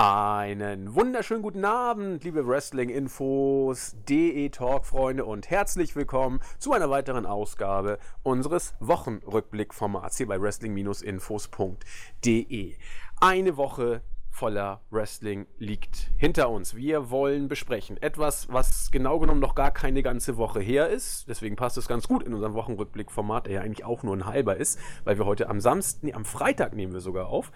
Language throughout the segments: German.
Einen wunderschönen guten Abend, liebe Wrestling-Infos, DE-Talk-Freunde und herzlich willkommen zu einer weiteren Ausgabe unseres Wochenrückblick-Formats hier bei wrestling-infos.de. Eine Woche voller Wrestling liegt hinter uns. Wir wollen besprechen etwas, was genau genommen noch gar keine ganze Woche her ist. Deswegen passt es ganz gut in unserem Wochenrückblick-Format, der ja eigentlich auch nur ein halber ist, weil wir heute am Samstag, nee, am Freitag nehmen wir sogar auf.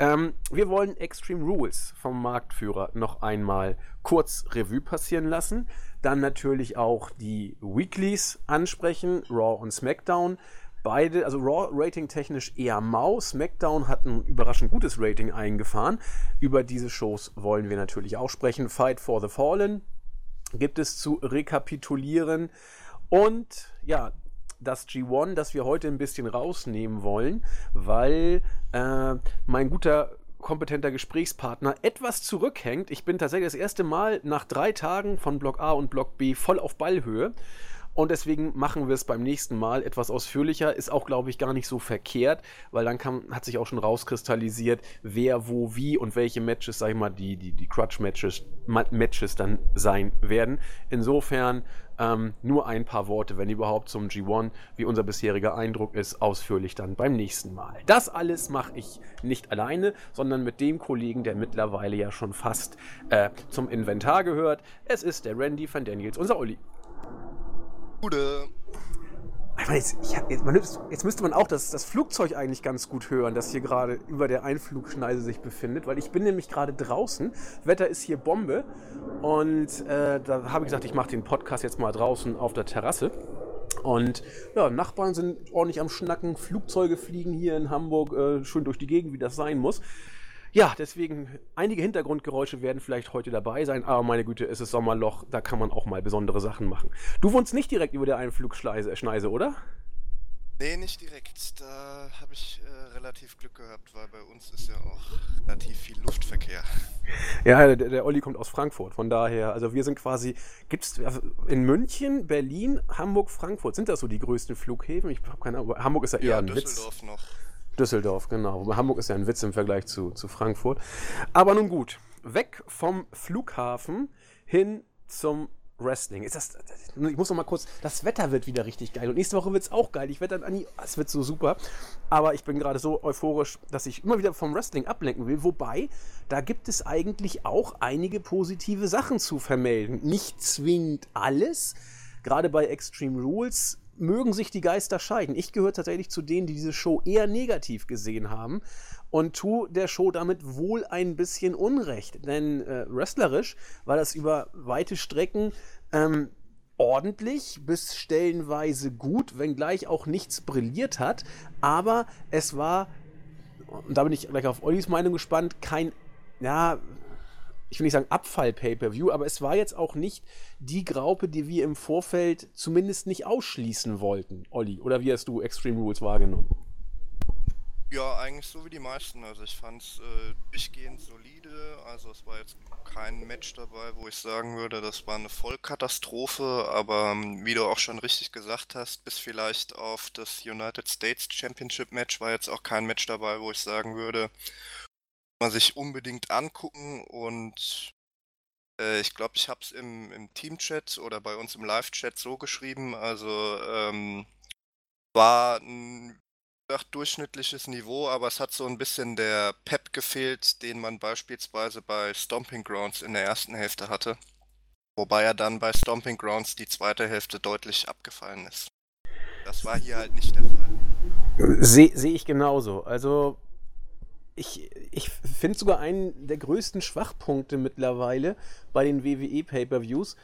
Ähm, wir wollen Extreme Rules vom Marktführer noch einmal kurz Revue passieren lassen. Dann natürlich auch die Weeklies ansprechen, Raw und SmackDown. Beide, also Raw Rating technisch eher mau. SmackDown hat ein überraschend gutes Rating eingefahren. Über diese Shows wollen wir natürlich auch sprechen. Fight for the Fallen gibt es zu rekapitulieren. Und ja, das G1, das wir heute ein bisschen rausnehmen wollen, weil äh, mein guter kompetenter Gesprächspartner etwas zurückhängt. Ich bin tatsächlich das erste Mal nach drei Tagen von Block A und Block B voll auf Ballhöhe. Und deswegen machen wir es beim nächsten Mal etwas ausführlicher. Ist auch, glaube ich, gar nicht so verkehrt, weil dann kann, hat sich auch schon rauskristallisiert, wer, wo, wie und welche Matches, sag ich mal, die, die, die Crutch-Matches Matches dann sein werden. Insofern ähm, nur ein paar Worte, wenn überhaupt, zum G1, wie unser bisheriger Eindruck ist, ausführlich dann beim nächsten Mal. Das alles mache ich nicht alleine, sondern mit dem Kollegen, der mittlerweile ja schon fast äh, zum Inventar gehört. Es ist der Randy van Daniels, unser Olli. Gute. Jetzt, jetzt, jetzt, müsste man auch das, das, Flugzeug eigentlich ganz gut hören, das hier gerade über der Einflugschneise sich befindet, weil ich bin nämlich gerade draußen. Wetter ist hier Bombe und äh, da habe ich gesagt, ich mache den Podcast jetzt mal draußen auf der Terrasse. Und ja, Nachbarn sind ordentlich am Schnacken, Flugzeuge fliegen hier in Hamburg äh, schön durch die Gegend, wie das sein muss. Ja, deswegen, einige Hintergrundgeräusche werden vielleicht heute dabei sein, aber meine Güte, es ist Sommerloch, da kann man auch mal besondere Sachen machen. Du wohnst nicht direkt über der Einflugschneise, oder? Nee, nicht direkt. Da habe ich äh, relativ Glück gehabt, weil bei uns ist ja auch relativ viel Luftverkehr. Ja, der, der Olli kommt aus Frankfurt, von daher, also wir sind quasi, gibt es also in München, Berlin, Hamburg, Frankfurt, sind das so die größten Flughäfen? Ich habe keine Ahnung, Hamburg ist ja eher ja, ein Düsseldorf Witz. noch. Düsseldorf, genau. Hamburg ist ja ein Witz im Vergleich zu, zu Frankfurt. Aber nun gut, weg vom Flughafen hin zum Wrestling. Ist das, ich muss noch mal kurz, das Wetter wird wieder richtig geil und nächste Woche wird es auch geil. Ich werde dann, Anni, es wird so super. Aber ich bin gerade so euphorisch, dass ich immer wieder vom Wrestling ablenken will. Wobei, da gibt es eigentlich auch einige positive Sachen zu vermelden. Nicht zwingend alles. Gerade bei Extreme Rules mögen sich die Geister scheiden. Ich gehöre tatsächlich zu denen, die diese Show eher negativ gesehen haben und tue der Show damit wohl ein bisschen Unrecht. Denn äh, wrestlerisch war das über weite Strecken ähm, ordentlich bis stellenweise gut, wenngleich auch nichts brilliert hat. Aber es war, und da bin ich gleich auf Ollis Meinung gespannt, kein, ja, ich will nicht sagen Abfall-Pay-Per-View, aber es war jetzt auch nicht die Graupe, die wir im Vorfeld zumindest nicht ausschließen wollten, Olli. Oder wie hast du Extreme Rules wahrgenommen? Ja, eigentlich so wie die meisten. Also ich fand es äh, durchgehend solide. Also es war jetzt kein Match dabei, wo ich sagen würde, das war eine Vollkatastrophe. Aber ähm, wie du auch schon richtig gesagt hast, bis vielleicht auf das United States Championship Match war jetzt auch kein Match dabei, wo ich sagen würde, man sich unbedingt angucken und äh, ich glaube, ich habe es im, im Team-Chat oder bei uns im Live-Chat so geschrieben, also ähm, war ein durchschnittliches Niveau, aber es hat so ein bisschen der Pep gefehlt, den man beispielsweise bei Stomping Grounds in der ersten Hälfte hatte. Wobei er dann bei Stomping Grounds die zweite Hälfte deutlich abgefallen ist. Das war hier halt nicht der Fall. Sehe seh ich genauso. Also ich, ich finde sogar einen der größten Schwachpunkte mittlerweile bei den WWE Pay-per-Views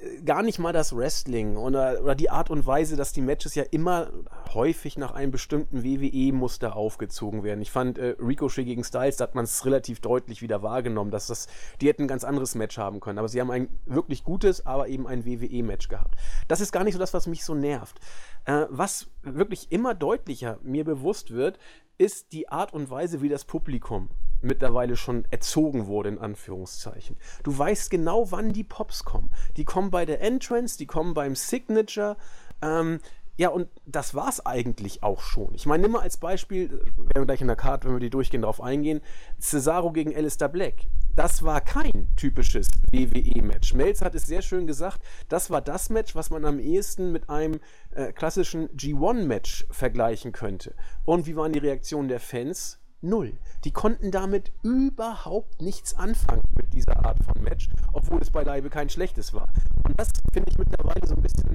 äh, gar nicht mal das Wrestling oder, oder die Art und Weise, dass die Matches ja immer häufig nach einem bestimmten WWE-Muster aufgezogen werden. Ich fand äh, Ricochet gegen Styles, da hat man es relativ deutlich wieder wahrgenommen, dass das, die hätten ein ganz anderes Match haben können. Aber sie haben ein wirklich gutes, aber eben ein WWE-Match gehabt. Das ist gar nicht so das, was mich so nervt. Äh, was wirklich immer deutlicher mir bewusst wird, ist die Art und Weise, wie das Publikum mittlerweile schon erzogen wurde, in Anführungszeichen. Du weißt genau, wann die Pops kommen. Die kommen bei der Entrance, die kommen beim Signature. Ähm, Ja, und das war es eigentlich auch schon. Ich meine, nimm mal als Beispiel, werden wir gleich in der Karte, wenn wir die durchgehen, darauf eingehen, Cesaro gegen Alistair Black. Das war kein typisches WWE-Match. Melz hat es sehr schön gesagt, das war das Match, was man am ehesten mit einem äh, klassischen G1-Match vergleichen könnte. Und wie waren die Reaktionen der Fans? Null. Die konnten damit überhaupt nichts anfangen mit dieser Art von Match, obwohl es beileibe kein schlechtes war. Und das finde ich mittlerweile so ein bisschen,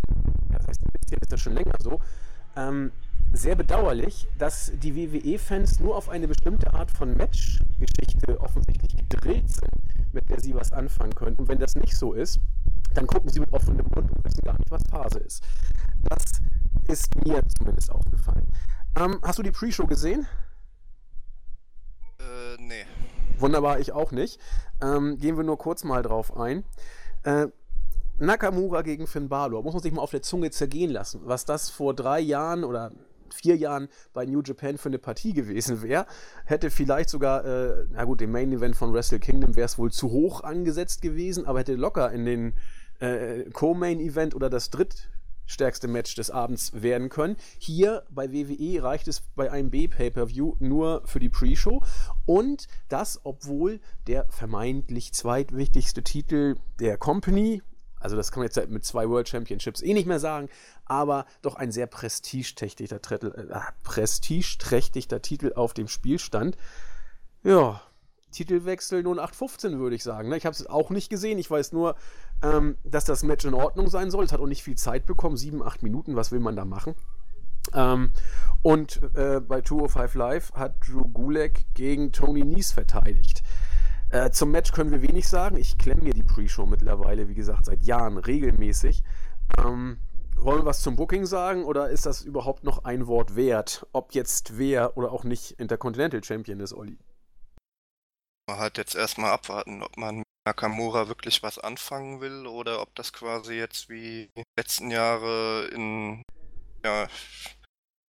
ja, das heißt ein bisschen, ist das schon länger so, ähm, sehr bedauerlich, dass die WWE-Fans nur auf eine bestimmte Art von Match-Geschichte offensichtlich gedrillt sind, mit der sie was anfangen können. Und wenn das nicht so ist, dann gucken sie mit offenem Mund und wissen gar nicht, was Phase ist. Das ist mir zumindest aufgefallen. Ähm, hast du die Pre-Show gesehen? Äh, nee. Wunderbar, ich auch nicht. Ähm, gehen wir nur kurz mal drauf ein. Äh, Nakamura gegen Finn Balor, muss man sich mal auf der Zunge zergehen lassen. Was das vor drei Jahren oder vier Jahren bei New Japan für eine Partie gewesen wäre, hätte vielleicht sogar, äh, na gut, dem Main Event von Wrestle Kingdom wäre es wohl zu hoch angesetzt gewesen, aber hätte locker in den äh, Co-Main Event oder das dritt stärkste Match des Abends werden können. Hier bei WWE reicht es bei einem B-Pay-Per-View nur für die Pre-Show und das, obwohl der vermeintlich zweitwichtigste Titel der Company, also das kann man jetzt mit zwei World Championships eh nicht mehr sagen, aber doch ein sehr prestigeträchtiger, äh, prestigeträchtiger Titel auf dem Spiel stand. Ja, Titelwechsel 0815 würde ich sagen. Ne? Ich habe es auch nicht gesehen. Ich weiß nur, ähm, dass das Match in Ordnung sein soll. Es hat auch nicht viel Zeit bekommen. Sieben, acht Minuten. Was will man da machen? Ähm, und äh, bei 205 Live hat Drew Gulak gegen Tony Nies verteidigt. Äh, zum Match können wir wenig sagen. Ich klemme mir die Pre-Show mittlerweile, wie gesagt, seit Jahren regelmäßig. Ähm, wollen wir was zum Booking sagen oder ist das überhaupt noch ein Wort wert, ob jetzt wer oder auch nicht Intercontinental Champion ist, Olli? Man halt jetzt erstmal abwarten, ob man mit Nakamura wirklich was anfangen will oder ob das quasi jetzt wie letzten Jahre in ja,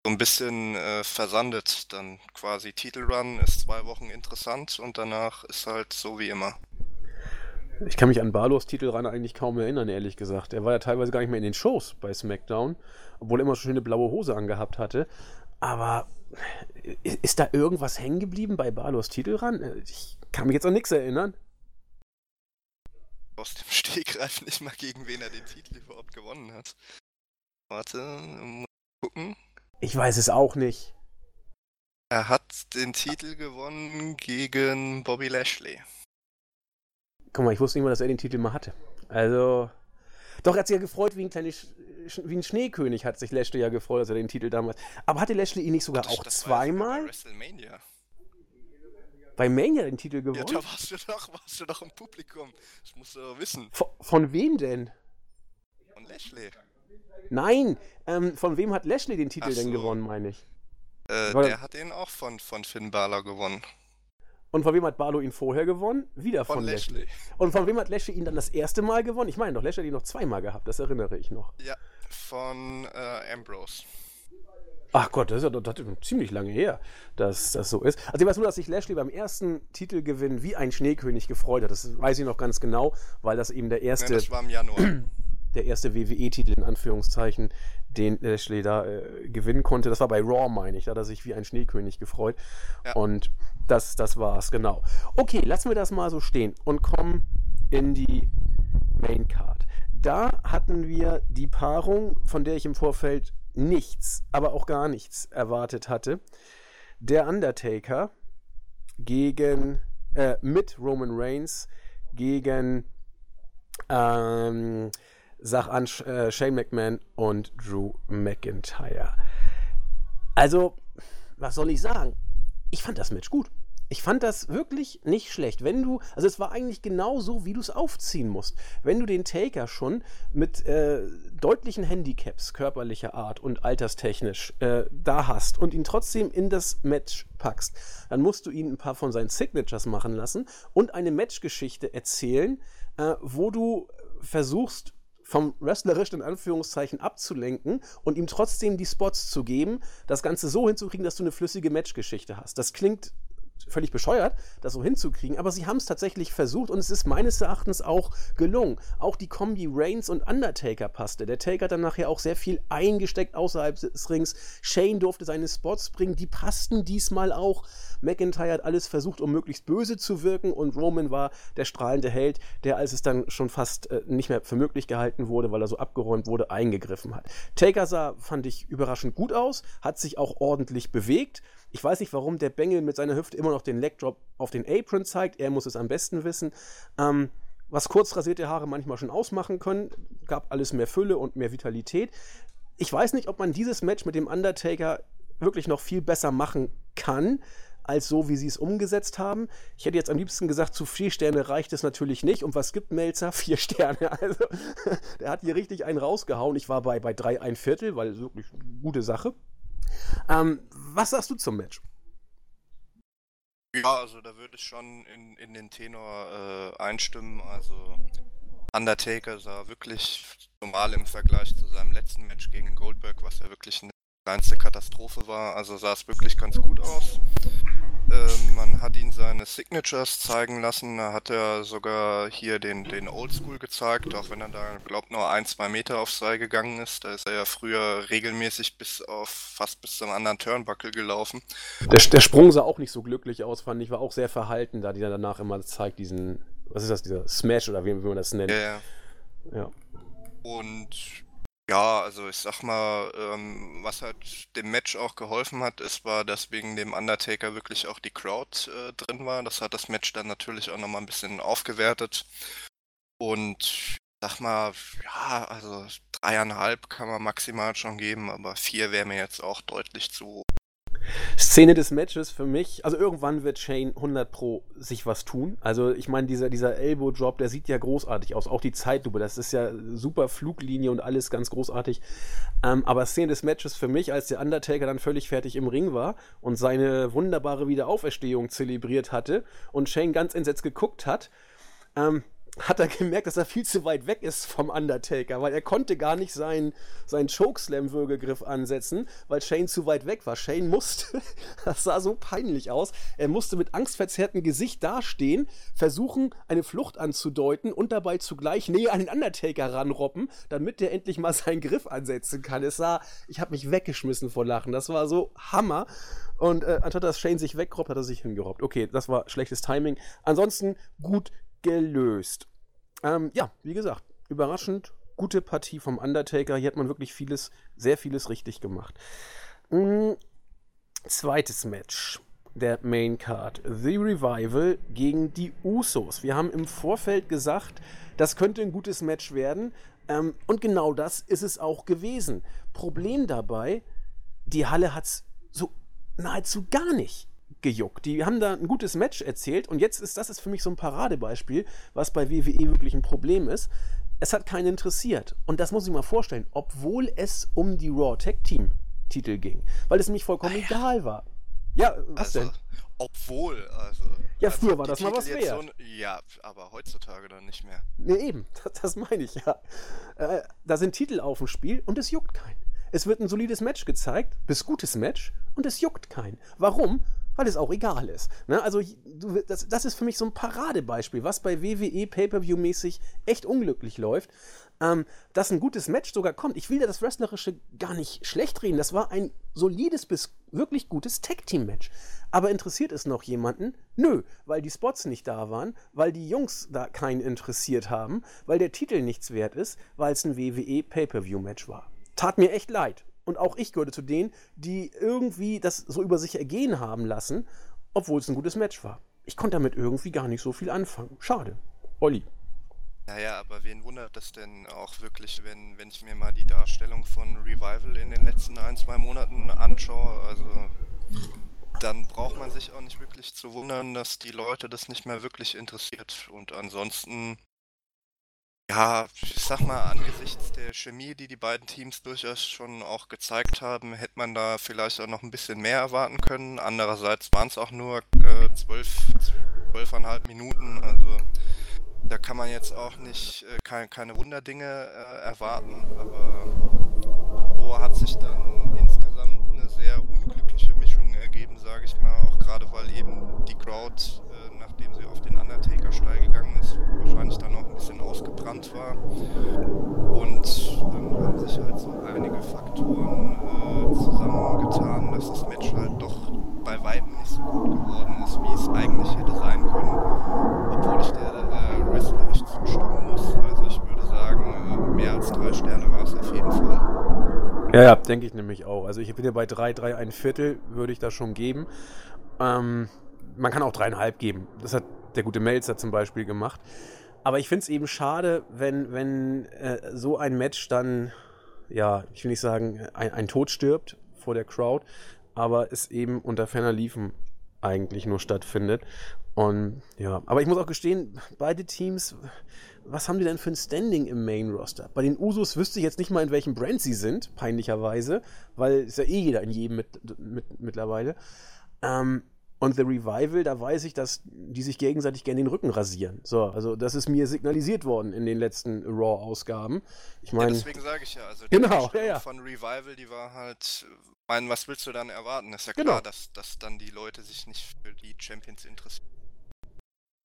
so ein bisschen äh, versandet. Dann quasi Titelrun ist zwei Wochen interessant und danach ist halt so wie immer. Ich kann mich an Barlos Titelrun eigentlich kaum erinnern, ehrlich gesagt. Er war ja teilweise gar nicht mehr in den Shows bei SmackDown, obwohl er immer schon eine blaue Hose angehabt hatte. Aber ist da irgendwas hängen geblieben bei Barlos Titelrun? Ich kann mich jetzt an nichts erinnern. Aus dem Stegreif nicht mal gegen wen er den Titel überhaupt gewonnen hat. Warte, muss gucken. Ich weiß es auch nicht. Er hat den Titel gewonnen gegen Bobby Lashley. Guck mal, ich wusste nicht mal, dass er den Titel mal hatte. Also. Doch, er hat sich ja gefreut wie ein kleines wie ein Schneekönig hat sich Lashley ja gefreut, dass er den Titel damals. Aber hatte Lashley ihn nicht sogar das, auch das zweimal? Bei WrestleMania bei Mania den Titel gewonnen? Ja, da warst du doch, warst du doch im Publikum. Das musst du doch wissen. Von, von wem denn? Von Lashley. Nein, ähm, von wem hat Lashley den Titel so. denn gewonnen, meine ich? Äh, der hat den auch von, von Finn Balor gewonnen. Und von wem hat Barlow ihn vorher gewonnen? Wieder von, von Lashley. Lashley. Und von wem hat Lashley ihn dann das erste Mal gewonnen? Ich meine doch, Lashley hat ihn noch zweimal gehabt, das erinnere ich noch. Ja, von äh, Ambrose. Ach Gott, das ist ja das ist ziemlich lange her, dass das so ist. Also ich weiß nur, dass sich Lashley beim ersten Titelgewinn wie ein Schneekönig gefreut hat. Das weiß ich noch ganz genau, weil das eben der erste. Ja, das war im Januar. Der erste WWE-Titel in Anführungszeichen, den Lashley da äh, gewinnen konnte. Das war bei Raw, meine ich. Da hat er sich wie ein Schneekönig gefreut. Ja. Und das, das war's, genau. Okay, lassen wir das mal so stehen und kommen in die Main Card. Da hatten wir die Paarung, von der ich im Vorfeld nichts, aber auch gar nichts erwartet hatte. Der Undertaker gegen äh, mit Roman Reigns gegen ähm, sag an äh, Shane McMahon und Drew McIntyre. Also, was soll ich sagen? Ich fand das Match gut ich fand das wirklich nicht schlecht. Wenn du, also es war eigentlich genau so, wie du es aufziehen musst. Wenn du den Taker schon mit äh, deutlichen Handicaps körperlicher Art und alterstechnisch äh, da hast und ihn trotzdem in das Match packst, dann musst du ihn ein paar von seinen Signatures machen lassen und eine Matchgeschichte erzählen, äh, wo du versuchst, vom Wrestlerisch in Anführungszeichen abzulenken und ihm trotzdem die Spots zu geben, das Ganze so hinzukriegen, dass du eine flüssige Matchgeschichte hast. Das klingt völlig bescheuert, das so hinzukriegen, aber sie haben es tatsächlich versucht und es ist meines Erachtens auch gelungen. Auch die Kombi Reigns und Undertaker passte. Der Taker hat dann nachher auch sehr viel eingesteckt außerhalb des Rings. Shane durfte seine Spots bringen, die passten diesmal auch. McIntyre hat alles versucht, um möglichst böse zu wirken und Roman war der strahlende Held, der, als es dann schon fast äh, nicht mehr für möglich gehalten wurde, weil er so abgeräumt wurde, eingegriffen hat. Taker sah, fand ich, überraschend gut aus, hat sich auch ordentlich bewegt. Ich weiß nicht, warum der Bengel mit seiner Hüfte immer noch den Legdrop auf den Apron zeigt. Er muss es am besten wissen. Ähm, was kurz rasierte Haare manchmal schon ausmachen können, gab alles mehr Fülle und mehr Vitalität. Ich weiß nicht, ob man dieses Match mit dem Undertaker wirklich noch viel besser machen kann als so, wie sie es umgesetzt haben. Ich hätte jetzt am liebsten gesagt, zu vier Sterne reicht es natürlich nicht. Und was gibt Melzer? Vier Sterne. Also, der hat hier richtig einen rausgehauen. Ich war bei, bei drei ein Viertel, weil wirklich eine gute Sache. Ähm, was sagst du zum Match? Ja, also da würde ich schon in, in den Tenor äh, einstimmen. Also Undertaker sah wirklich, normal im Vergleich zu seinem letzten Match gegen Goldberg, was ja wirklich eine kleinste Katastrophe war, also sah es wirklich ganz gut aus. Ähm, man hat ihn seine Signatures zeigen lassen. Da hat er sogar hier den, den Oldschool gezeigt, auch wenn er da, glaubt, nur ein, zwei Meter aufs Seil gegangen ist. Da ist er ja früher regelmäßig bis auf fast bis zum anderen Turnbuckle gelaufen. Der, der Sprung sah auch nicht so glücklich aus, fand ich. War auch sehr verhalten, da die dann danach immer zeigt, diesen, was ist das, dieser Smash oder wie, wie man das nennt. Ja, ja. ja. Und ja, also ich sag mal, ähm, was halt dem Match auch geholfen hat, ist war, dass wegen dem Undertaker wirklich auch die Crowd äh, drin war. Das hat das Match dann natürlich auch nochmal ein bisschen aufgewertet. Und sag mal, ja, also dreieinhalb kann man maximal schon geben, aber vier wäre mir jetzt auch deutlich zu hoch. Szene des Matches für mich, also irgendwann wird Shane 100 pro sich was tun. Also ich meine, dieser, dieser Elbow-Drop, der sieht ja großartig aus. Auch die Zeitlupe, das ist ja super Fluglinie und alles ganz großartig. Ähm, aber Szene des Matches für mich, als der Undertaker dann völlig fertig im Ring war und seine wunderbare Wiederauferstehung zelebriert hatte und Shane ganz entsetzt geguckt hat, ähm, hat er gemerkt, dass er viel zu weit weg ist vom Undertaker, weil er konnte gar nicht seinen, seinen Chokeslam-Würgegriff ansetzen, weil Shane zu weit weg war. Shane musste, das sah so peinlich aus, er musste mit angstverzerrtem Gesicht dastehen, versuchen, eine Flucht anzudeuten und dabei zugleich näher an den Undertaker ranroppen, damit der endlich mal seinen Griff ansetzen kann. Es sah, ich habe mich weggeschmissen vor Lachen, das war so Hammer. Und äh, anstatt dass Shane sich wegroppt, hat er sich hingerobbt. Okay, das war schlechtes Timing. Ansonsten gut gelöst. Ähm, ja, wie gesagt, überraschend gute Partie vom Undertaker. Hier hat man wirklich vieles, sehr vieles richtig gemacht. Mhm. Zweites Match der Main Card. The Revival gegen die Usos. Wir haben im Vorfeld gesagt, das könnte ein gutes Match werden. Ähm, und genau das ist es auch gewesen. Problem dabei, die Halle hat es so nahezu gar nicht gejuckt. Die haben da ein gutes Match erzählt und jetzt ist das ist für mich so ein Paradebeispiel, was bei WWE wirklich ein Problem ist. Es hat keinen interessiert. Und das muss ich mal vorstellen, obwohl es um die Raw Tag Team Titel ging. Weil es nämlich vollkommen ah, ja. egal war. Ja, was also, denn? Obwohl, also. Ja, also früher war das mal was wert. So, ja, aber heutzutage dann nicht mehr. Nee, eben, das, das meine ich ja. Äh, da sind Titel auf dem Spiel und es juckt keinen. Es wird ein solides Match gezeigt, bis gutes Match, und es juckt keinen. Warum? Weil es auch egal ist. Ne? Also du, das, das, ist für mich so ein Paradebeispiel, was bei WWE Pay-per-view-mäßig echt unglücklich läuft. Ähm, dass ein gutes Match sogar kommt. Ich will ja das Wrestlerische gar nicht schlecht reden. Das war ein solides bis wirklich gutes Tag-Team-Match. Aber interessiert es noch jemanden? Nö, weil die Spots nicht da waren, weil die Jungs da keinen interessiert haben, weil der Titel nichts wert ist, weil es ein WWE Pay-per-view-Match war. Tat mir echt leid. Und auch ich gehörte zu denen, die irgendwie das so über sich ergehen haben lassen, obwohl es ein gutes Match war. Ich konnte damit irgendwie gar nicht so viel anfangen. Schade. Olli. Naja, aber wen wundert das denn auch wirklich, wenn, wenn ich mir mal die Darstellung von Revival in den letzten ein, zwei Monaten anschaue? Also, dann braucht man sich auch nicht wirklich zu wundern, dass die Leute das nicht mehr wirklich interessiert. Und ansonsten ja, ich sag mal, angesichts der Chemie, die die beiden Teams durchaus schon auch gezeigt haben, hätte man da vielleicht auch noch ein bisschen mehr erwarten können. Andererseits waren es auch nur äh, zwölf, zwölfeinhalb Minuten, also da kann man jetzt auch nicht äh, keine, keine Wunderdinge äh, erwarten, aber so hat sich dann insgesamt eine sehr unglückliche Mischung ergeben geben, sage ich mal, auch gerade weil eben die Crowd, äh, nachdem sie auf Undertaker-Steil gegangen ist, wahrscheinlich dann auch ein bisschen ausgebrannt war. Und dann haben sich halt so einige Faktoren äh, zusammengetan, dass das Match halt doch bei weitem nicht so gut geworden ist, wie es eigentlich hätte sein können, obwohl ich der äh, wrestlerisch zustimmen muss. Also ich würde sagen, äh, mehr als drei Sterne war es auf jeden Fall. Ja, ja, denke ich nämlich auch. Also ich bin ja bei drei, drei, ein Viertel würde ich da schon geben. Ähm, man kann auch dreieinhalb geben. Das hat der gute Melzer zum Beispiel gemacht. Aber ich finde es eben schade, wenn, wenn äh, so ein Match dann, ja, ich will nicht sagen, ein, ein Tod stirbt vor der Crowd, aber es eben unter ferner Liefen eigentlich nur stattfindet. Und ja, aber ich muss auch gestehen, beide Teams, was haben die denn für ein Standing im Main Roster? Bei den Usos wüsste ich jetzt nicht mal, in welchem Brand sie sind, peinlicherweise, weil ist ja eh jeder in jedem mit, mit, mittlerweile. Ähm, und The Revival, da weiß ich, dass die sich gegenseitig gerne den Rücken rasieren. So, also das ist mir signalisiert worden in den letzten Raw-Ausgaben. Ich meine, ja, deswegen sage ich ja, also die genau, ja, ja. von Revival, die war halt meine, was willst du dann erwarten? Ist ja klar, genau. dass, dass dann die Leute sich nicht für die Champions interessieren.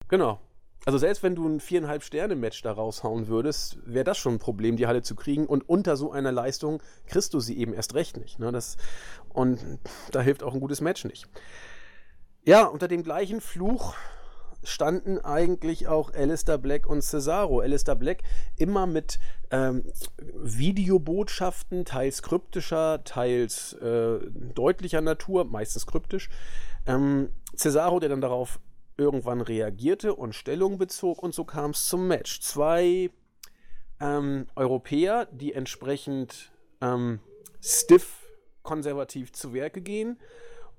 Genau. Also selbst wenn du ein viereinhalb Sterne-Match da raushauen würdest, wäre das schon ein Problem, die Halle zu kriegen. Und unter so einer Leistung kriegst du sie eben erst recht nicht. Ne? Das, und da hilft auch ein gutes Match nicht. Ja, unter dem gleichen Fluch standen eigentlich auch Alistair Black und Cesaro. Alistair Black immer mit ähm, Videobotschaften, teils kryptischer, teils äh, deutlicher Natur, meistens kryptisch. Ähm, Cesaro, der dann darauf irgendwann reagierte und Stellung bezog und so kam es zum Match. Zwei ähm, Europäer, die entsprechend ähm, stiff konservativ zu Werke gehen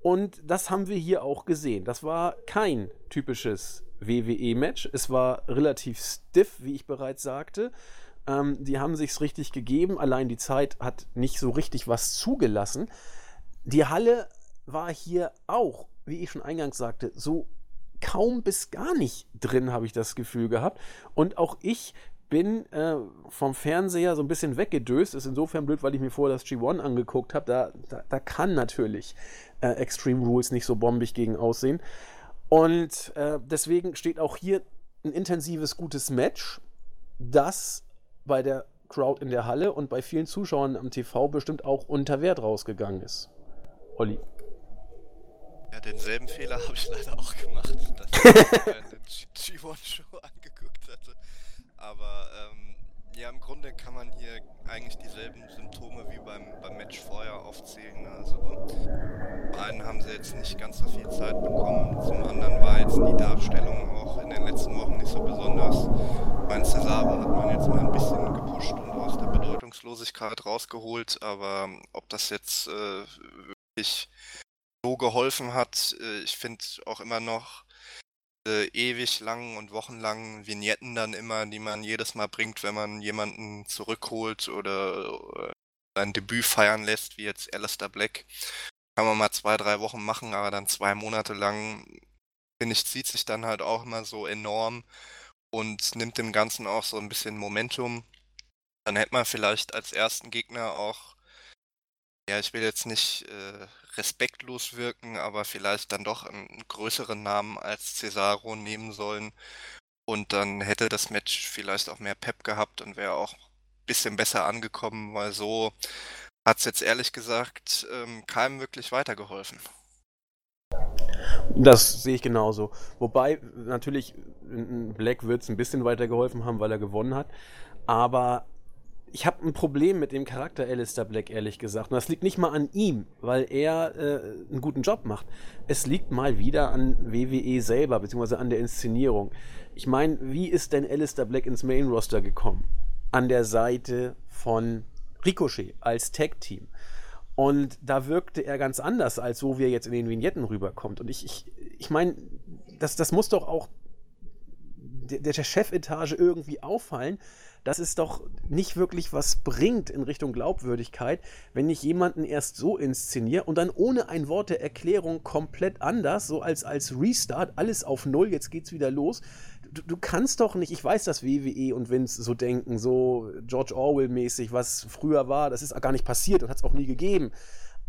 und das haben wir hier auch gesehen. Das war kein typisches WWE-Match. Es war relativ stiff, wie ich bereits sagte. Ähm, die haben sich's richtig gegeben. Allein die Zeit hat nicht so richtig was zugelassen. Die Halle war hier auch, wie ich schon eingangs sagte, so kaum bis gar nicht drin, habe ich das Gefühl gehabt. Und auch ich bin äh, vom Fernseher so ein bisschen weggedöst. Ist insofern blöd, weil ich mir vorher das G1 angeguckt habe. Da, da, da, kann natürlich äh, Extreme Rules nicht so bombig gegen aussehen. Und äh, deswegen steht auch hier ein intensives, gutes Match, das bei der Crowd in der Halle und bei vielen Zuschauern am TV bestimmt auch unter Wert rausgegangen ist. Olli. Ja, denselben Fehler habe ich leider auch gemacht, dass ich eine G1-Show angeguckt hatte. Aber ähm, ja, im Grunde kann man hier eigentlich dieselben Symptome wie beim, beim Match vorher aufzählen. Also zum einen haben sie jetzt nicht ganz so viel Zeit bekommen, zum anderen war jetzt die Darstellung auch in den letzten Wochen nicht so besonders. Mein Cesaro hat man jetzt mal ein bisschen gepusht und aus der Bedeutungslosigkeit rausgeholt, aber ob das jetzt äh, wirklich so geholfen hat, äh, ich finde auch immer noch äh, ewig langen und wochenlangen Vignetten dann immer, die man jedes Mal bringt, wenn man jemanden zurückholt oder äh, sein Debüt feiern lässt, wie jetzt Alistair Black. Kann man mal zwei, drei Wochen machen, aber dann zwei Monate lang, finde ich, zieht sich dann halt auch immer so enorm und nimmt dem Ganzen auch so ein bisschen Momentum. Dann hätte man vielleicht als ersten Gegner auch, ja, ich will jetzt nicht äh, respektlos wirken, aber vielleicht dann doch einen größeren Namen als Cesaro nehmen sollen. Und dann hätte das Match vielleicht auch mehr Pep gehabt und wäre auch ein bisschen besser angekommen, weil so hat es jetzt ehrlich gesagt ähm, keinem wirklich weitergeholfen. Das sehe ich genauso. Wobei natürlich Black wird es ein bisschen weitergeholfen haben, weil er gewonnen hat. Aber ich habe ein Problem mit dem Charakter Alistair Black, ehrlich gesagt. Und das liegt nicht mal an ihm, weil er äh, einen guten Job macht. Es liegt mal wieder an WWE selber, beziehungsweise an der Inszenierung. Ich meine, wie ist denn Alistair Black ins Main Roster gekommen? An der Seite von Ricochet als Tag-Team. Und da wirkte er ganz anders, als so wie er jetzt in den Vignetten rüberkommt. Und ich, ich, ich meine, das, das muss doch auch der, der Chefetage irgendwie auffallen, dass es doch nicht wirklich was bringt in Richtung Glaubwürdigkeit, wenn ich jemanden erst so inszeniere und dann ohne ein Wort der Erklärung komplett anders, so als, als Restart, alles auf Null, jetzt geht's wieder los. Du, du kannst doch nicht, ich weiß, dass WWE und Vince so denken, so George Orwell-mäßig, was früher war, das ist gar nicht passiert und hat es auch nie gegeben.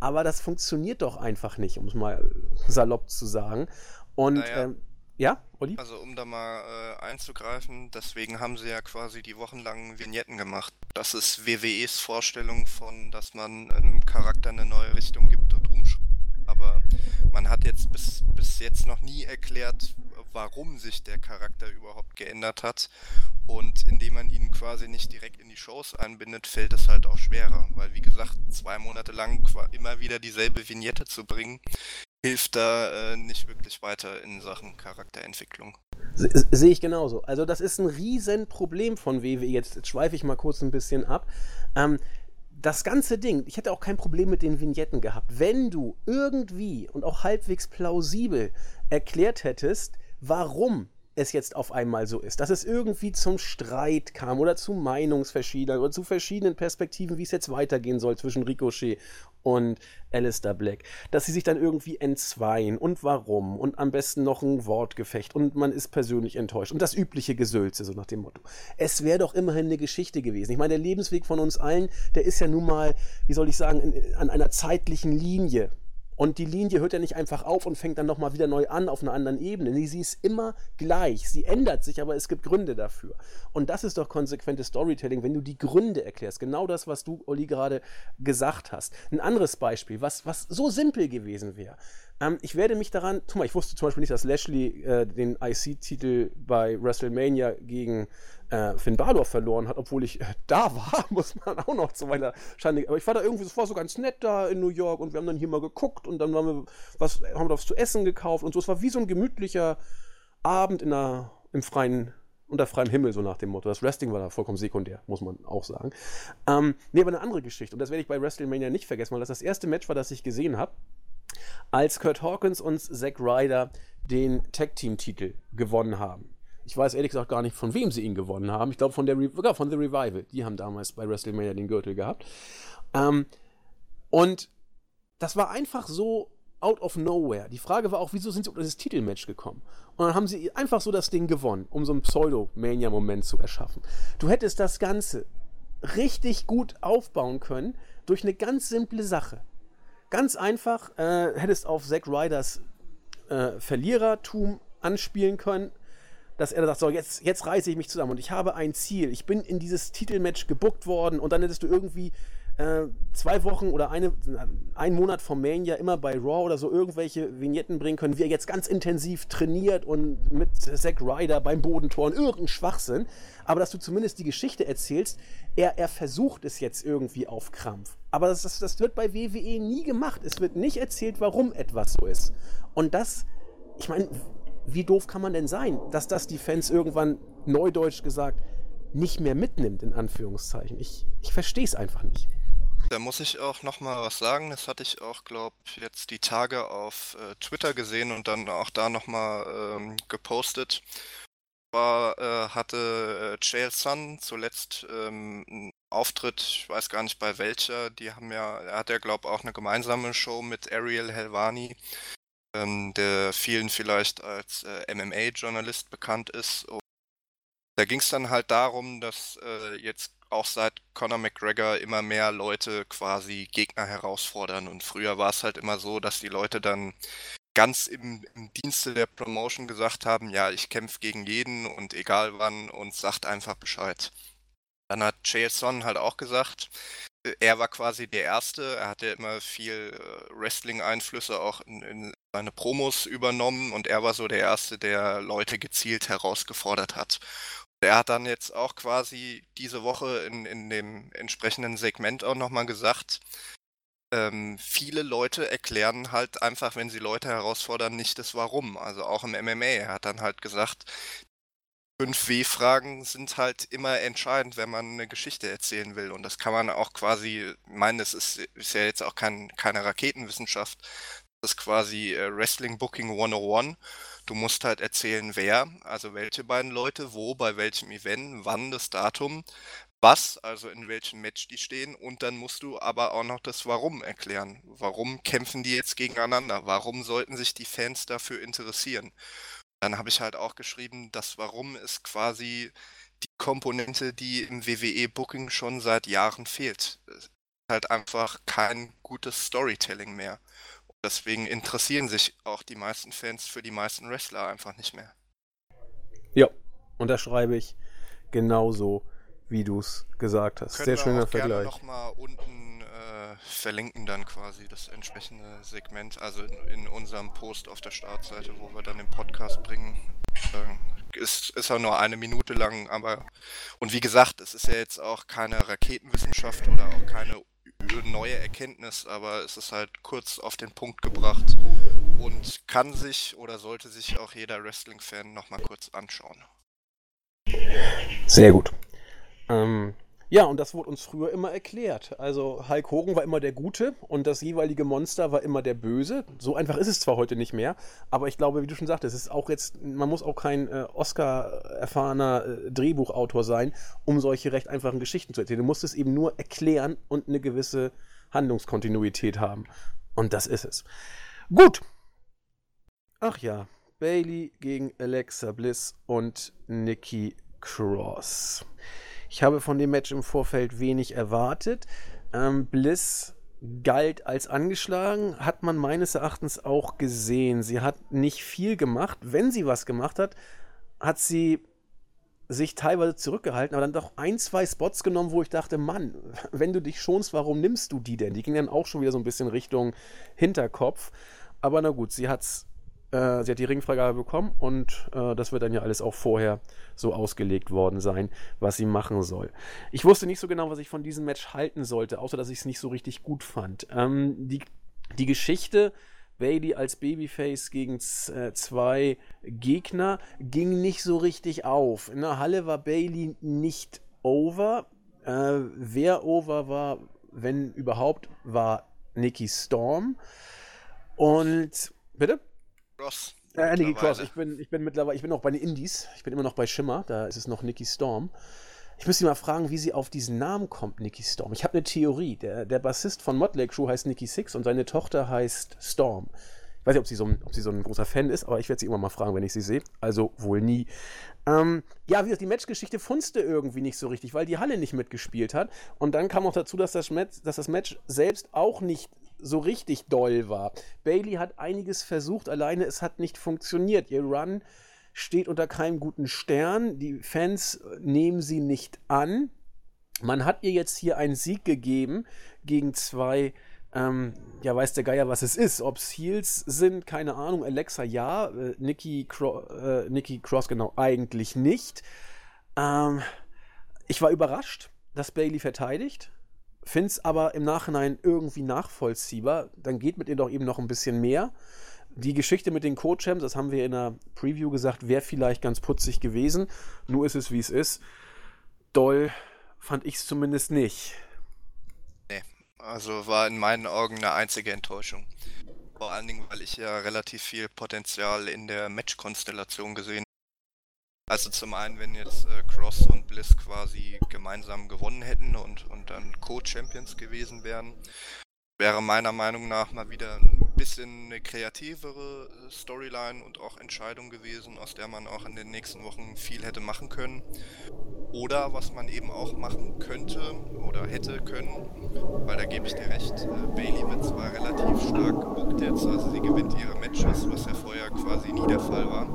Aber das funktioniert doch einfach nicht, um es mal salopp zu sagen. Und naja. ähm, ja, Olli? Also um da mal äh, einzugreifen, deswegen haben sie ja quasi die wochenlangen Vignetten gemacht. Das ist WWEs Vorstellung von, dass man einem Charakter eine neue Richtung gibt und umschreibt. Aber man hat jetzt bis, bis jetzt noch nie erklärt, warum sich der Charakter überhaupt geändert hat. Und indem man ihn quasi nicht direkt in die Shows einbindet, fällt es halt auch schwerer. Weil, wie gesagt, zwei Monate lang immer wieder dieselbe Vignette zu bringen, hilft da äh, nicht wirklich weiter in Sachen Charakterentwicklung. Sehe ich genauso. Also das ist ein Riesenproblem von WWE. Jetzt, jetzt schweife ich mal kurz ein bisschen ab. Ähm, das ganze Ding, ich hätte auch kein Problem mit den Vignetten gehabt, wenn du irgendwie und auch halbwegs plausibel erklärt hättest, warum es jetzt auf einmal so ist, dass es irgendwie zum Streit kam oder zu Meinungsverschiedenheiten oder zu verschiedenen Perspektiven, wie es jetzt weitergehen soll zwischen Ricochet und Alistair Black, dass sie sich dann irgendwie entzweien und warum und am besten noch ein Wortgefecht und man ist persönlich enttäuscht und das übliche Gesülze, so nach dem Motto. Es wäre doch immerhin eine Geschichte gewesen. Ich meine, der Lebensweg von uns allen, der ist ja nun mal, wie soll ich sagen, in, an einer zeitlichen Linie und die Linie hört ja nicht einfach auf und fängt dann nochmal wieder neu an auf einer anderen Ebene. Nee, sie ist immer gleich. Sie ändert sich, aber es gibt Gründe dafür. Und das ist doch konsequentes Storytelling, wenn du die Gründe erklärst. Genau das, was du, Olli, gerade gesagt hast. Ein anderes Beispiel, was, was so simpel gewesen wäre. Ähm, ich werde mich daran, guck mal, ich wusste zum Beispiel nicht, dass Lashley äh, den IC-Titel bei WrestleMania gegen äh, Finn Balor verloren hat, obwohl ich äh, da war, muss man auch noch zu meiner Schande. Aber ich war da irgendwie, es war so ganz nett da in New York und wir haben dann hier mal geguckt und dann haben wir was, haben wir was zu essen gekauft und so. Es war wie so ein gemütlicher Abend in der, im freien unter freiem Himmel, so nach dem Motto. Das Wrestling war da vollkommen sekundär, muss man auch sagen. Ähm, nee, aber eine andere Geschichte. Und das werde ich bei WrestleMania nicht vergessen, weil das das erste Match war, das ich gesehen habe, als Kurt Hawkins und Zack Ryder den Tag-Team-Titel gewonnen haben. Ich weiß ehrlich gesagt gar nicht, von wem sie ihn gewonnen haben. Ich glaube, von der Re von The Revival. Die haben damals bei WrestleMania den Gürtel gehabt. Ähm, und das war einfach so out of nowhere. Die Frage war auch, wieso sind sie auf dieses Titelmatch gekommen? Und dann haben sie einfach so das Ding gewonnen, um so einen Pseudo-Mania-Moment zu erschaffen. Du hättest das Ganze richtig gut aufbauen können durch eine ganz simple Sache. Ganz einfach, äh, hättest auf Zack Ryders äh, Verlierertum anspielen können dass er sagt, so, jetzt, jetzt reiße ich mich zusammen und ich habe ein Ziel. Ich bin in dieses Titelmatch gebuckt worden und dann hättest du irgendwie äh, zwei Wochen oder eine, einen Monat vom Mania immer bei Raw oder so irgendwelche Vignetten bringen können, wie er jetzt ganz intensiv trainiert und mit Zack Ryder beim Bodentor und irgendein Schwachsinn. Aber dass du zumindest die Geschichte erzählst, er, er versucht es jetzt irgendwie auf Krampf. Aber das, das, das wird bei WWE nie gemacht. Es wird nicht erzählt, warum etwas so ist. Und das, ich meine, wie doof kann man denn sein, dass das die Fans irgendwann, neudeutsch gesagt, nicht mehr mitnimmt, in Anführungszeichen. Ich, ich verstehe es einfach nicht. Da muss ich auch nochmal was sagen. Das hatte ich auch, glaube ich, jetzt die Tage auf äh, Twitter gesehen und dann auch da nochmal ähm, gepostet. War, äh, hatte äh, Chael Sun zuletzt ähm, einen Auftritt, ich weiß gar nicht bei welcher, die haben ja, er hat ja, glaube ich, auch eine gemeinsame Show mit Ariel Helvani ähm, der vielen vielleicht als äh, MMA-Journalist bekannt ist. Und da ging es dann halt darum, dass äh, jetzt auch seit Conor McGregor immer mehr Leute quasi Gegner herausfordern. Und früher war es halt immer so, dass die Leute dann ganz im, im Dienste der Promotion gesagt haben, ja, ich kämpfe gegen jeden und egal wann und sagt einfach Bescheid. Dann hat Chael halt auch gesagt, er war quasi der Erste. Er hatte immer viel äh, Wrestling-Einflüsse auch in, in, seine Promos übernommen und er war so der Erste, der Leute gezielt herausgefordert hat. Er hat dann jetzt auch quasi diese Woche in, in dem entsprechenden Segment auch nochmal gesagt, ähm, viele Leute erklären halt einfach, wenn sie Leute herausfordern, nicht das Warum. Also auch im MMA. Er hat dann halt gesagt, 5W-Fragen sind halt immer entscheidend, wenn man eine Geschichte erzählen will. Und das kann man auch quasi, ich meine, das ist, ist ja jetzt auch kein, keine Raketenwissenschaft. Das ist quasi äh, Wrestling Booking 101. Du musst halt erzählen, wer, also welche beiden Leute, wo, bei welchem Event, wann das Datum, was, also in welchem Match die stehen. Und dann musst du aber auch noch das Warum erklären. Warum kämpfen die jetzt gegeneinander? Warum sollten sich die Fans dafür interessieren? Dann habe ich halt auch geschrieben, das Warum ist quasi die Komponente, die im WWE-Booking schon seit Jahren fehlt. halt einfach kein gutes Storytelling mehr. Deswegen interessieren sich auch die meisten Fans für die meisten Wrestler einfach nicht mehr. Ja, und da schreibe ich genauso, wie du es gesagt hast. Können Sehr schöner Vergleich. nochmal unten äh, verlinken dann quasi das entsprechende Segment, also in, in unserem Post auf der Startseite, wo wir dann den Podcast bringen. Äh, ist, ist ja nur eine Minute lang, aber und wie gesagt, es ist ja jetzt auch keine Raketenwissenschaft oder auch keine neue Erkenntnis, aber es ist halt kurz auf den Punkt gebracht und kann sich oder sollte sich auch jeder Wrestling-Fan nochmal kurz anschauen. Sehr gut. Ähm, ja, und das wurde uns früher immer erklärt. Also Hulk Hogan war immer der Gute und das jeweilige Monster war immer der Böse. So einfach ist es zwar heute nicht mehr, aber ich glaube, wie du schon sagtest, es ist auch jetzt, man muss auch kein äh, Oscar-erfahrener äh, Drehbuchautor sein, um solche recht einfachen Geschichten zu erzählen. Du musst es eben nur erklären und eine gewisse Handlungskontinuität haben. Und das ist es. Gut. Ach ja, Bailey gegen Alexa Bliss und Nikki Cross. Ich habe von dem Match im Vorfeld wenig erwartet. Ähm, Bliss galt als angeschlagen, hat man meines Erachtens auch gesehen. Sie hat nicht viel gemacht. Wenn sie was gemacht hat, hat sie sich teilweise zurückgehalten, aber dann doch ein, zwei Spots genommen, wo ich dachte, Mann, wenn du dich schonst, warum nimmst du die denn? Die ging dann auch schon wieder so ein bisschen Richtung Hinterkopf. Aber na gut, sie hat's äh, sie hat die Ringfreigabe bekommen und äh, das wird dann ja alles auch vorher so ausgelegt worden sein, was sie machen soll. Ich wusste nicht so genau, was ich von diesem Match halten sollte, außer dass ich es nicht so richtig gut fand. Ähm, die, die Geschichte. Bailey als Babyface gegen äh, zwei Gegner ging nicht so richtig auf. In der Halle war Bailey nicht over. Äh, wer over war, wenn überhaupt, war Nikki Storm. Und bitte? Cross. Äh, Nikki Cross. Ich bin, ich bin mittlerweile, ich bin noch bei den Indies. Ich bin immer noch bei Shimmer. Da ist es noch Nikki Storm. Ich müsste sie mal fragen, wie sie auf diesen Namen kommt, Nikki Storm. Ich habe eine Theorie. Der, der Bassist von Motley Crue heißt Nikki Six und seine Tochter heißt Storm. Ich weiß nicht, ob sie so ein, ob sie so ein großer Fan ist, aber ich werde sie immer mal fragen, wenn ich sie sehe. Also wohl nie. Ähm, ja, wie gesagt, die Matchgeschichte funzte irgendwie nicht so richtig, weil die Halle nicht mitgespielt hat. Und dann kam auch dazu, dass das Match, dass das Match selbst auch nicht so richtig doll war. Bailey hat einiges versucht, alleine es hat nicht funktioniert. Ihr Run steht unter keinem guten Stern. Die Fans äh, nehmen sie nicht an. Man hat ihr jetzt hier einen Sieg gegeben gegen zwei, ähm, ja, weiß der Geier, was es ist. Ob es Heels sind, keine Ahnung. Alexa ja, äh, Nikki, Cro äh, Nikki Cross genau eigentlich nicht. Ähm, ich war überrascht, dass Bailey verteidigt. Find's aber im Nachhinein irgendwie nachvollziehbar. Dann geht mit ihr doch eben noch ein bisschen mehr. Die Geschichte mit den Co-Champs, das haben wir in der Preview gesagt, wäre vielleicht ganz putzig gewesen. Nur ist es, wie es ist. Doll fand ich es zumindest nicht. Also war in meinen Augen eine einzige Enttäuschung. Vor allen Dingen, weil ich ja relativ viel Potenzial in der Match-Konstellation gesehen. Also zum einen, wenn jetzt äh, Cross und Bliss quasi gemeinsam gewonnen hätten und, und dann Co-Champions gewesen wären, wäre meiner Meinung nach mal wieder ein bisschen eine kreativere äh, Storyline und auch Entscheidung gewesen, aus der man auch in den nächsten Wochen viel hätte machen können. Oder was man eben auch machen könnte oder hätte können, weil da gebe ich dir recht, äh, Bailey wird zwar relativ stark gebuckt jetzt, also sie gewinnt ihre Matches, was ja vorher quasi nie der Fall war,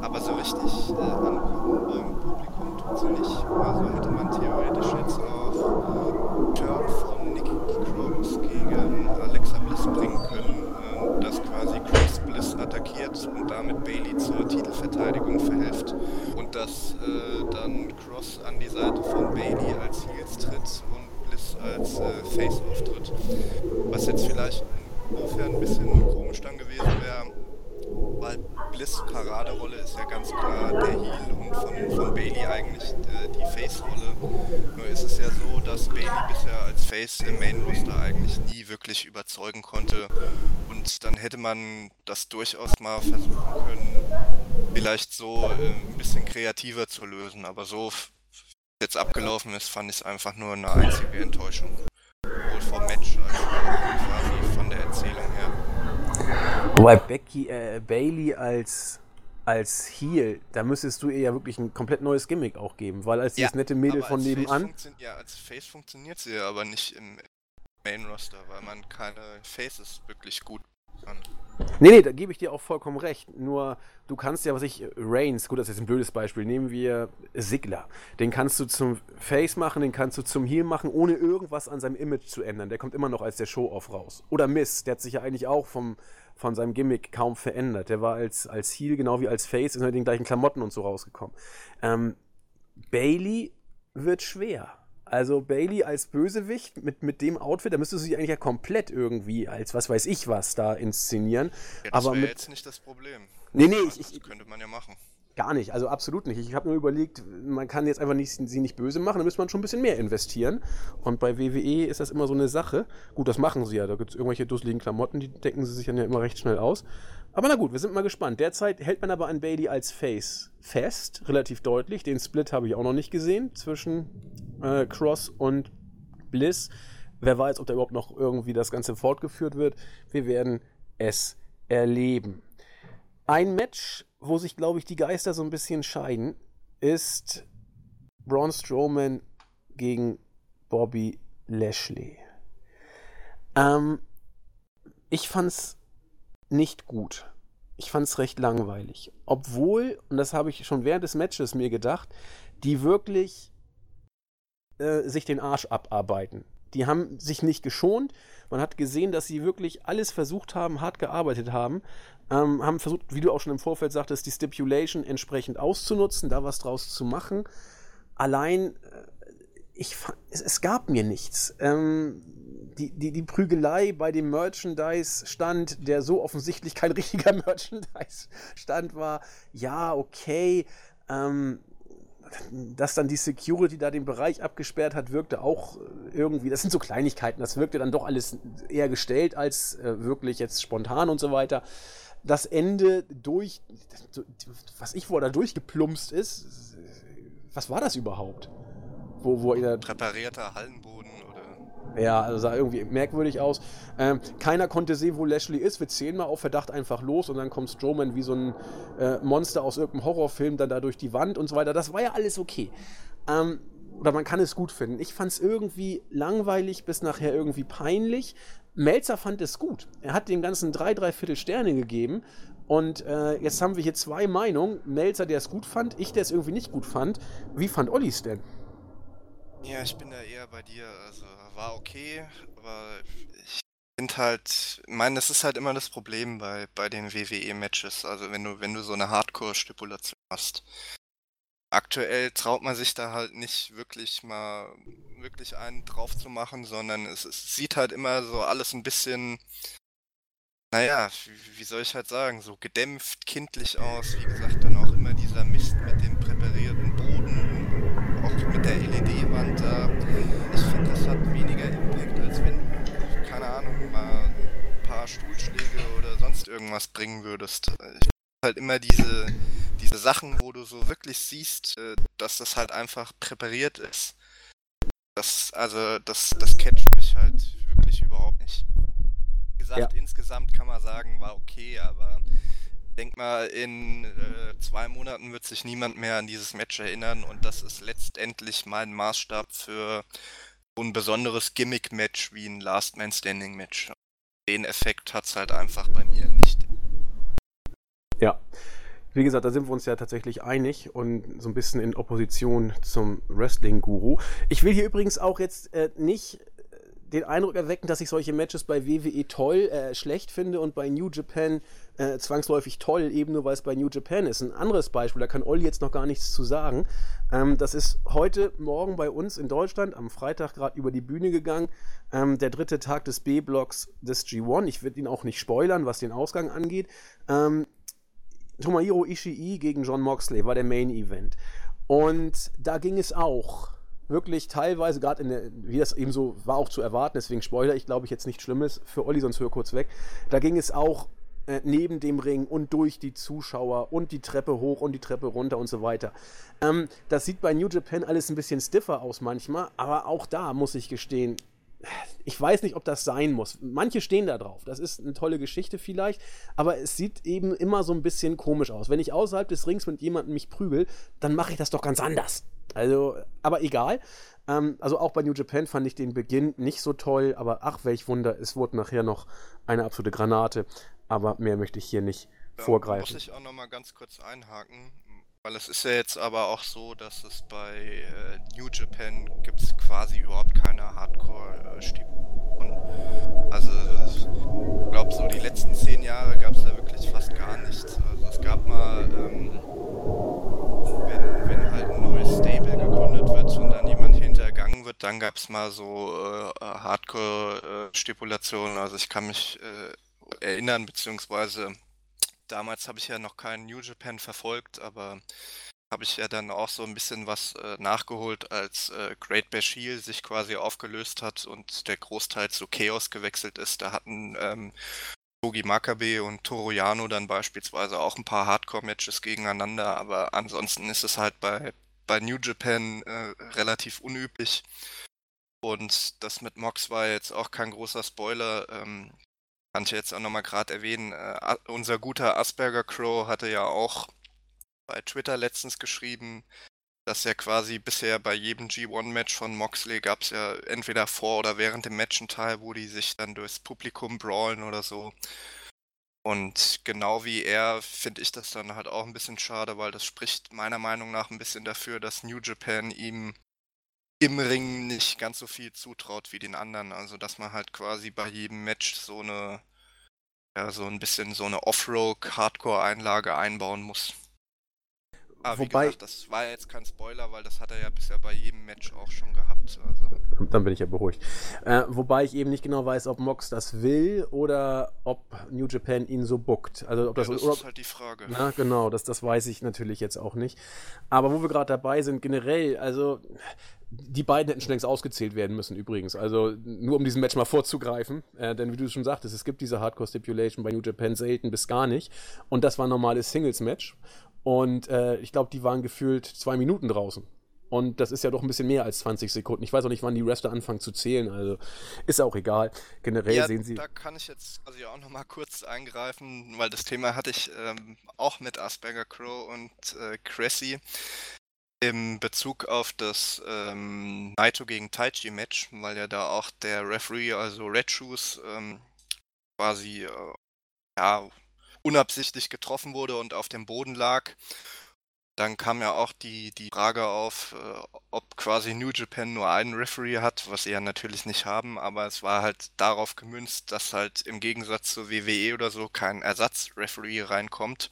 aber so richtig äh, ankommen beim Publikum tut sie nicht. Also hätte man theoretisch jetzt auch Turn von Nikki Cross gegen Alexa Bliss bringen können, äh, dass quasi Cross Bliss attackiert und damit Bailey zur Titelverteidigung verhilft und dass äh, dann Cross an die Seite von Bailey als Heels tritt und Bliss als äh, Face auftritt. Was jetzt vielleicht insofern ein bisschen komisch dann gewesen wäre, weil Bliss Paraderolle ist ja ganz klar der Heel und von, von Bailey eigentlich äh, die Face-Rolle. Nur ist es ja so, dass Bailey bisher als Face im Main Roster eigentlich nie wirklich überzeugen konnte. Und dann hätte man das durchaus mal versuchen können, vielleicht so äh, ein bisschen kreativer zu lösen. Aber so wie es jetzt abgelaufen ist, fand ich es einfach nur eine einzige Enttäuschung. Sowohl vom Match als auch quasi von der Erzählung her. Wobei Becky, äh, Bailey als, als Heel, da müsstest du ihr ja wirklich ein komplett neues Gimmick auch geben, weil als dieses nette Mädel von nebenan. Ja, als Face funktioniert sie ja aber nicht im Main Roster, weil man keine Faces wirklich gut kann. Nee, nee, da gebe ich dir auch vollkommen recht. Nur, du kannst ja, was ich, Reigns, gut, das ist jetzt ein blödes Beispiel, nehmen wir Sigler. Den kannst du zum Face machen, den kannst du zum Heel machen, ohne irgendwas an seinem Image zu ändern. Der kommt immer noch als der Show-Off raus. Oder Miss, der hat sich ja eigentlich auch vom, von seinem Gimmick kaum verändert. Der war als, als Heel genau wie als Face in den gleichen Klamotten und so rausgekommen. Ähm, Bailey wird schwer. Also Bailey als Bösewicht mit, mit dem Outfit, da müsste sie sich eigentlich ja komplett irgendwie als was weiß ich was da inszenieren. Ja, das aber wäre mit, jetzt nicht das Problem. Nee, nee, ich- das könnte man ja machen. Gar nicht, also absolut nicht. Ich habe nur überlegt, man kann jetzt einfach nicht, sie nicht böse machen, da müsste man schon ein bisschen mehr investieren. Und bei WWE ist das immer so eine Sache. Gut, das machen sie ja. Da gibt es irgendwelche dusseligen Klamotten, die decken sie sich dann ja immer recht schnell aus. Aber na gut, wir sind mal gespannt. Derzeit hält man aber an Bailey als Face fest, relativ deutlich. Den Split habe ich auch noch nicht gesehen zwischen äh, Cross und Bliss. Wer weiß, ob da überhaupt noch irgendwie das Ganze fortgeführt wird. Wir werden es erleben. Ein Match, wo sich, glaube ich, die Geister so ein bisschen scheiden, ist Braun Strowman gegen Bobby Lashley. Ähm, ich fand's nicht gut. Ich fand's recht langweilig. Obwohl, und das habe ich schon während des Matches mir gedacht, die wirklich äh, sich den Arsch abarbeiten. Die haben sich nicht geschont. Man hat gesehen, dass sie wirklich alles versucht haben, hart gearbeitet haben. Ähm, haben versucht, wie du auch schon im Vorfeld sagtest, die Stipulation entsprechend auszunutzen, da was draus zu machen. Allein, äh, ich, es, es gab mir nichts. Ähm, die, die, die Prügelei bei dem Merchandise-Stand, der so offensichtlich kein richtiger Merchandise-Stand war, ja, okay. Ähm, dass dann die Security da den Bereich abgesperrt hat, wirkte auch äh, irgendwie, das sind so Kleinigkeiten, das wirkte dann doch alles eher gestellt als äh, wirklich jetzt spontan und so weiter. Das Ende durch, was ich wo er da durchgeplumpst ist, was war das überhaupt? Wo, wo er Präparierter Hallenboden. Ja, also sah irgendwie merkwürdig aus. Ähm, keiner konnte sehen, wo Lashley ist. Wir zählen mal auf Verdacht einfach los und dann kommt Strowman wie so ein äh, Monster aus irgendeinem Horrorfilm dann da durch die Wand und so weiter. Das war ja alles okay. Ähm, oder man kann es gut finden. Ich fand es irgendwie langweilig bis nachher irgendwie peinlich. Melzer fand es gut. Er hat dem Ganzen drei, drei Viertel Sterne gegeben. Und äh, jetzt haben wir hier zwei Meinungen. Melzer, der es gut fand, ich, der es irgendwie nicht gut fand. Wie fand Ollis denn? Ja, ich bin da eher bei dir. Also war okay, aber ich finde halt, ich meine, das ist halt immer das Problem bei, bei den WWE-Matches. Also wenn du, wenn du so eine Hardcore-Stipulation hast. Aktuell traut man sich da halt nicht wirklich mal wirklich einen drauf zu machen, sondern es, es sieht halt immer so alles ein bisschen, naja, wie, wie soll ich halt sagen, so gedämpft, kindlich aus. Wie gesagt, dann auch immer dieser Mist mit dem präparierten auch mit der LED-Wand da. Ich finde, das hat weniger Impact, als wenn du, keine Ahnung, mal ein paar Stuhlschläge oder sonst irgendwas bringen würdest. Ich halt immer diese, diese Sachen, wo du so wirklich siehst, äh, dass das halt einfach präpariert ist. Das, also, das, das catcht mich halt wirklich überhaupt nicht. Wie gesagt, Ja. insgesamt kann man sagen, war okay, aber denk mal, in äh, zwei Monaten wird sich niemand mehr an dieses Match erinnern und das ist letztendlich mein Maßstab für so ein besonderes Gimmick-Match wie ein Last Man Standing-Match. Den Effekt hat's halt einfach bei mir nicht. Ja. Wie gesagt, da sind wir uns ja tatsächlich einig und so ein bisschen in Opposition zum Wrestling-Guru. Ich will hier übrigens auch jetzt äh, nicht äh, den Eindruck erwecken, dass ich solche Matches bei WWE toll, äh, schlecht finde und bei New Japan äh, zwangsläufig toll, eben nur weil es bei New Japan ist. Ein anderes Beispiel, da kann Olli jetzt noch gar nichts zu sagen. Ähm, das ist heute Morgen bei uns in Deutschland am Freitag gerade über die Bühne gegangen. Ähm, der dritte Tag des B-Blocks des G1. Ich werde ihn auch nicht spoilern, was den Ausgang angeht. Ähm, Tomohiro Ishii gegen John Moxley war der Main Event. Und da ging es auch wirklich teilweise, gerade in der, wie das eben so war auch zu erwarten, deswegen Spoiler, ich glaube ich jetzt nichts Schlimmes für Olli, sonst hör kurz weg. Da ging es auch äh, neben dem Ring und durch die Zuschauer und die Treppe hoch und die Treppe runter und so weiter. Ähm, das sieht bei New Japan alles ein bisschen stiffer aus manchmal, aber auch da muss ich gestehen, ich weiß nicht, ob das sein muss. Manche stehen da drauf. Das ist eine tolle Geschichte vielleicht, aber es sieht eben immer so ein bisschen komisch aus. Wenn ich außerhalb des Rings mit jemandem mich prügel, dann mache ich das doch ganz anders. Also, aber egal. Ähm, also auch bei New Japan fand ich den Beginn nicht so toll, aber ach, welch Wunder, es wurde nachher noch eine absolute Granate. Aber mehr möchte ich hier nicht Da vorgreifen. muss ich auch nochmal ganz kurz einhaken, weil es ist ja jetzt aber auch so, dass es bei äh, New Japan gibt es gab es mal so äh, Hardcore-Stipulationen. Also ich kann mich äh, erinnern, beziehungsweise damals habe ich ja noch keinen New Japan verfolgt, aber habe ich ja dann auch so ein bisschen was äh, nachgeholt, als äh, Great Bash Heel sich quasi aufgelöst hat und der Großteil zu Chaos gewechselt ist. Da hatten ähm, Togi Makabe und Toru Yano dann beispielsweise auch ein paar Hardcore-Matches gegeneinander, aber ansonsten ist es halt bei, bei New Japan äh, relativ unüblich. Und das mit Mox war jetzt auch kein großer Spoiler. Ähm, kann ich jetzt auch nochmal gerade erwähnen. Äh, unser guter Asperger Crow hatte ja auch bei Twitter letztens geschrieben, dass ja quasi bisher bei jedem G1-Match von Moxley gab es ja entweder vor oder während dem Match einen Teil, wo die sich dann durchs Publikum brawlen oder so. Und genau wie er finde ich das dann halt auch ein bisschen schade, weil das spricht meiner Meinung nach ein bisschen dafür, dass New Japan ihm im Ring nicht ganz so viel zutraut wie den anderen. Also dass man halt quasi bei jedem Match so eine, ja, so ein bisschen so eine Off-Road-Hardcore-Einlage einbauen muss. Aber wie Wobei- gesagt, das war ja jetzt kein Spoiler, weil das hat er ja bisher bei jedem Match auch schon gehabt. Also, Dann bin ich ja beruhigt. Äh, wobei ich eben nicht genau weiß, ob Mox das will oder ob New Japan ihn so bookt. Also ob ja, das, das ist halt die Frage. Na, genau, das, das weiß ich natürlich jetzt auch nicht. Aber wo wir gerade dabei sind, generell, also die beiden hätten schon längst ausgezählt werden müssen übrigens. Also nur um diesem Match mal vorzugreifen. Äh, denn wie du schon sagtest, es gibt diese Hardcore-Stipulation bei New Japan selten bis gar nicht. Und das war ein normales Singles-Match. Und äh, ich glaube, die waren gefühlt zwei Minuten draußen. Und das ist ja doch ein bisschen mehr als 20 Sekunden. Ich weiß auch nicht, wann die Wrestler anfangen zu zählen. Also ist auch egal. Generell Ja, sehen sie. da kann ich jetzt also ja auch noch mal kurz eingreifen, weil das Thema hatte ich ähm, auch mit Asperger Crow und äh, Cressy im Bezug auf das ähm, Naito gegen Taichi Match, weil ja da auch der Referee, also Red Shoes, ähm, quasi äh, ja, unabsichtlich getroffen wurde und auf dem Boden lag. Dann kam ja auch die, die Frage auf, äh, ob quasi New Japan nur einen Referee hat, was sie ja natürlich nicht haben, aber es war halt darauf gemünzt, dass halt im Gegensatz zur WWE oder so kein Ersatz-Referee reinkommt.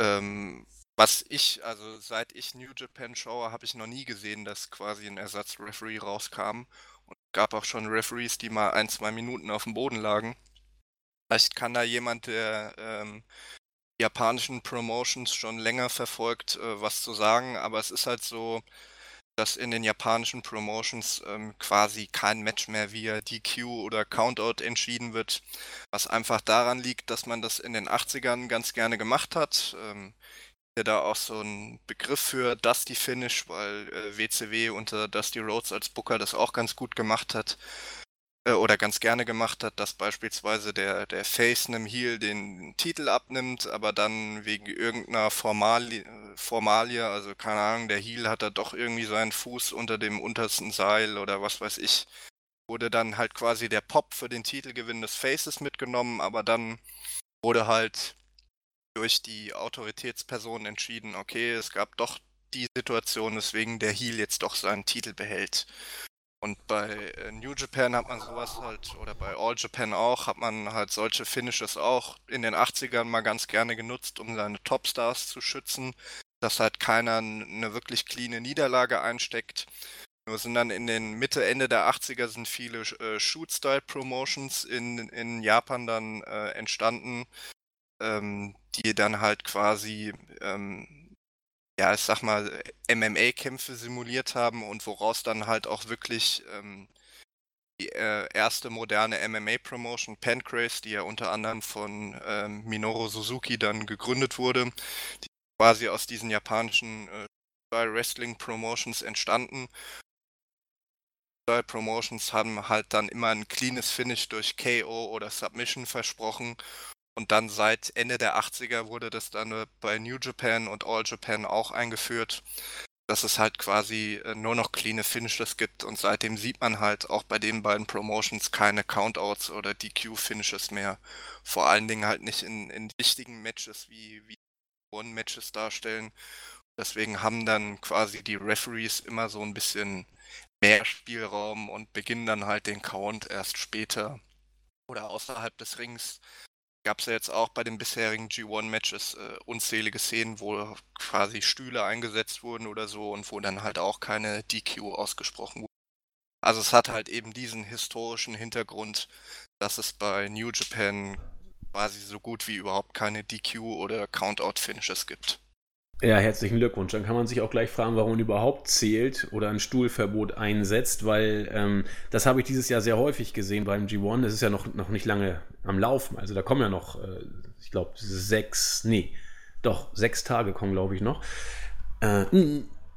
Ähm, was ich, also seit ich New Japan schaue, habe ich noch nie gesehen, dass quasi ein Ersatz-Referee rauskam. Und es gab auch schon Referees, die mal ein, zwei Minuten auf dem Boden lagen. Vielleicht kann da jemand, der ähm, japanischen Promotions schon länger verfolgt, äh, was zu sagen, aber es ist halt so, dass in den japanischen Promotions ähm, quasi kein Match mehr via DQ oder Countout entschieden wird, was einfach daran liegt, dass man das in den 80ern ganz gerne gemacht hat. Ähm, ja da auch so ein Begriff für Dusty Finish, weil äh, WCW unter Dusty Rhodes als Booker das auch ganz gut gemacht hat äh, oder ganz gerne gemacht hat, dass beispielsweise der, der Face einem Heel den Titel abnimmt, aber dann wegen irgendeiner Formali Formalie, also keine Ahnung, der Heel hat da doch irgendwie seinen Fuß unter dem untersten Seil oder was weiß ich, wurde dann halt quasi der Pop für den Titelgewinn des Faces mitgenommen, aber dann wurde halt durch die Autoritätsperson entschieden, okay, es gab doch die Situation, weswegen der Heel jetzt doch seinen Titel behält. Und bei äh, New Japan hat man sowas halt, oder bei All Japan auch, hat man halt solche Finishes auch in den 80ern mal ganz gerne genutzt, um seine Topstars zu schützen, dass halt keiner eine wirklich cleane Niederlage einsteckt. Nur sind dann in den Mitte, Ende der 80er sind viele äh, Shoot-Style-Promotions in, in Japan dann äh, entstanden, ähm, die dann halt quasi, ähm, ja, ich sag mal, MMA-Kämpfe simuliert haben und woraus dann halt auch wirklich ähm, die äh, erste moderne MMA-Promotion, Pancrase, die ja unter anderem von ähm, Minoru Suzuki dann gegründet wurde, die quasi aus diesen japanischen äh, Wrestling-Promotions entstanden. Promotions haben halt dann immer ein cleanes Finish durch KO oder Submission versprochen und dann seit Ende der 80er wurde das dann bei New Japan und All Japan auch eingeführt. dass es halt quasi äh, nur noch cleane Finishes gibt und seitdem sieht man halt auch bei den beiden Promotions keine Countouts oder DQ-Finishes mehr. Vor allen Dingen halt nicht in, in wichtigen Matches wie, wie One-Matches darstellen. Deswegen haben dann quasi die Referees immer so ein bisschen mehr Spielraum und beginnen dann halt den Count erst später oder außerhalb des Rings gab es ja jetzt auch bei den bisherigen G1-Matches äh, unzählige Szenen, wo quasi Stühle eingesetzt wurden oder so und wo dann halt auch keine DQ ausgesprochen wurde. Also es hat halt eben diesen historischen Hintergrund, dass es bei New Japan quasi so gut wie überhaupt keine DQ oder Countout-Finishes gibt. Ja, herzlichen Glückwunsch. Dann kann man sich auch gleich fragen, warum man überhaupt zählt oder ein Stuhlverbot einsetzt, weil ähm, das habe ich dieses Jahr sehr häufig gesehen beim G1. Das ist ja noch, noch nicht lange am Laufen. Also da kommen ja noch, äh, ich glaube, sechs, nee, doch, sechs Tage kommen, glaube ich, noch. Äh,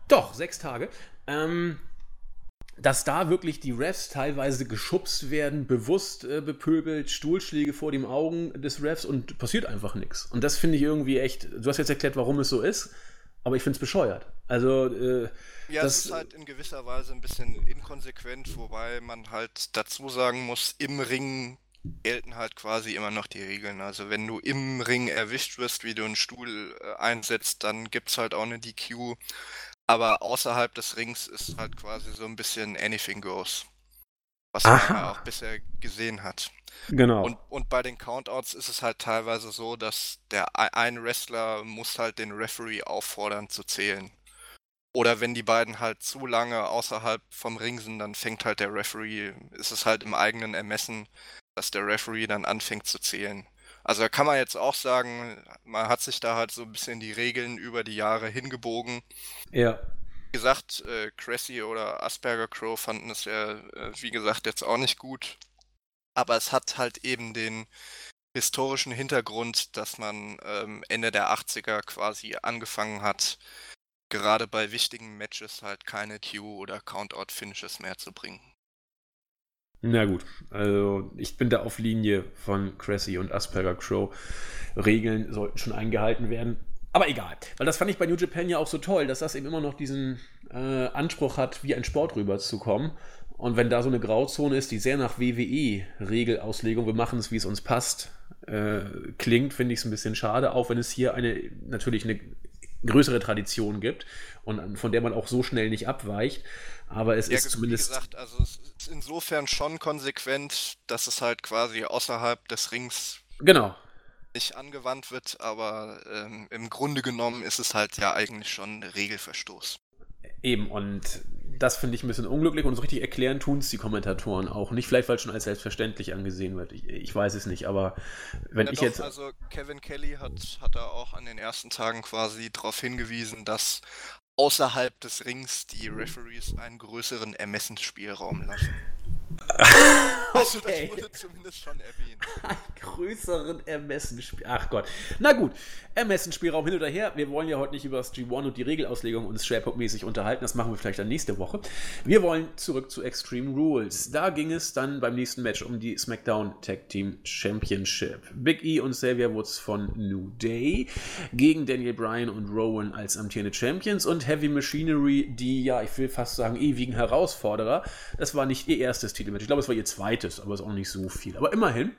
doch, sechs Tage. Ähm, dass da wirklich die Refs teilweise geschubst werden, bewusst äh, bepöbelt, Stuhlschläge vor den Augen des Refs und passiert einfach nichts. Und das finde ich irgendwie echt. Du hast jetzt erklärt, warum es so ist, aber ich finde es bescheuert. Also. Äh, ja, das ist halt in gewisser Weise ein bisschen inkonsequent, wobei man halt dazu sagen muss, im Ring gelten halt quasi immer noch die Regeln. Also wenn du im Ring erwischt wirst, wie du einen Stuhl äh, einsetzt, dann gibt es halt auch eine DQ. Aber außerhalb des Rings ist halt quasi so ein bisschen Anything Goes. Was Aha. man ja auch bisher gesehen hat. Genau. Und, und bei den Countouts ist es halt teilweise so, dass der ein Wrestler muss halt den Referee auffordern zu zählen. Oder wenn die beiden halt zu lange außerhalb vom Ring sind, dann fängt halt der Referee, ist es halt im eigenen Ermessen, dass der Referee dann anfängt zu zählen. Also da kann man jetzt auch sagen, man hat sich da halt so ein bisschen die Regeln über die Jahre hingebogen. Ja. Wie gesagt, äh, Cressy oder Asperger Crow fanden es ja, äh, wie gesagt, jetzt auch nicht gut. Aber es hat halt eben den historischen Hintergrund, dass man ähm, Ende der 80er quasi angefangen hat, gerade bei wichtigen Matches halt keine Q- oder Countout-Finishes mehr zu bringen. Na gut, also ich bin da auf Linie von Cressy und Asperger Crow. Regeln sollten schon eingehalten werden. Aber egal, weil das fand ich bei New Japan ja auch so toll, dass das eben immer noch diesen äh, Anspruch hat, wie ein Sport rüberzukommen. Und wenn da so eine Grauzone ist, die sehr nach WWE-Regelauslegung, wir machen es, wie es uns passt, äh, klingt, finde ich es ein bisschen schade, auch wenn es hier eine natürlich eine größere Tradition gibt und von der man auch so schnell nicht abweicht. Aber es ja, ist zumindest. Wie gesagt, also es ist insofern schon konsequent, dass es halt quasi außerhalb des Rings genau. nicht angewandt wird, aber ähm, im Grunde genommen ist es halt ja eigentlich schon Regelverstoß. Eben, und das finde ich ein bisschen unglücklich und so richtig erklären tun es die Kommentatoren auch nicht. Vielleicht, weil es schon als selbstverständlich angesehen wird. Ich, ich weiß es nicht, aber wenn ja, ich doch, jetzt. Also, Kevin Kelly hat, hat da auch an den ersten Tagen quasi darauf hingewiesen, dass außerhalb des Rings die Referees einen größeren Ermessensspielraum lassen. Also okay. das wurde zumindest schon erwähnt. Einen größeren Ermessensspielraum. Ach Gott. Na gut, Ermessensspielraum hin oder her. Wir wollen ja heute nicht über das G1 und die Regelauslegung uns schwerpunktmäßig unterhalten. Das machen wir vielleicht dann nächste Woche. Wir wollen zurück zu Extreme Rules. Da ging es dann beim nächsten Match um die SmackDown Tag Team Championship. Big E und Xavier Woods von New Day gegen Daniel Bryan und Rowan als amtierende Champions und Heavy Machinery, die ja, ich will fast sagen, ewigen Herausforderer. Das war nicht ihr erstes Titelmatch. Ich glaube, es war ihr zweites, aber es ist auch nicht so viel. Aber immerhin.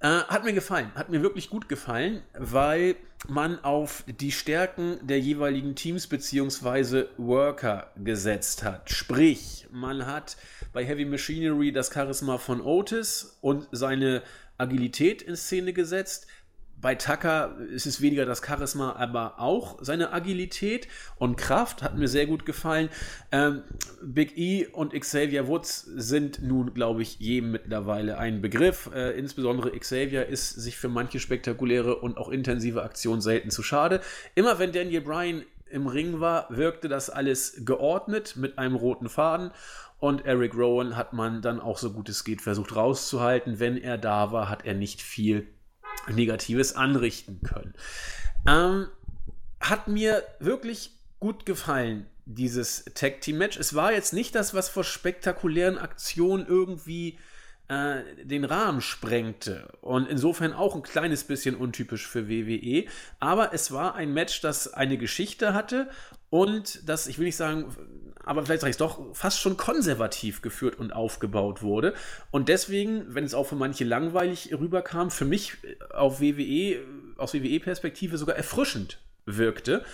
Äh, hat mir gefallen, hat mir wirklich gut gefallen, weil man auf die Stärken der jeweiligen Teams bzw. Worker gesetzt hat. Sprich, man hat bei Heavy Machinery das Charisma von Otis und seine Agilität in Szene gesetzt. Bei Tucker ist es weniger das Charisma, aber auch seine Agilität und Kraft hat mir sehr gut gefallen. Ähm, Big E und Xavier Woods sind nun, glaube ich, jedem mittlerweile ein Begriff. Äh, insbesondere Xavier ist sich für manche spektakuläre und auch intensive Aktionen selten zu schade. Immer wenn Daniel Bryan im Ring war, wirkte das alles geordnet mit einem roten Faden. Und Eric Rowan hat man dann auch so gut es geht versucht rauszuhalten. Wenn er da war, hat er nicht viel Negatives anrichten können. Ähm, hat mir wirklich gut gefallen, dieses Tag Team Match. Es war jetzt nicht das, was vor spektakulären Aktionen irgendwie äh, den Rahmen sprengte und insofern auch ein kleines bisschen untypisch für WWE. Aber es war ein Match, das eine Geschichte hatte und das, ich will nicht sagen, aber vielleicht sage ich es doch, fast schon konservativ geführt und aufgebaut wurde. Und deswegen, wenn es auch für manche langweilig rüberkam, für mich auf WWE, aus WWE-Perspektive sogar erfrischend wirkte.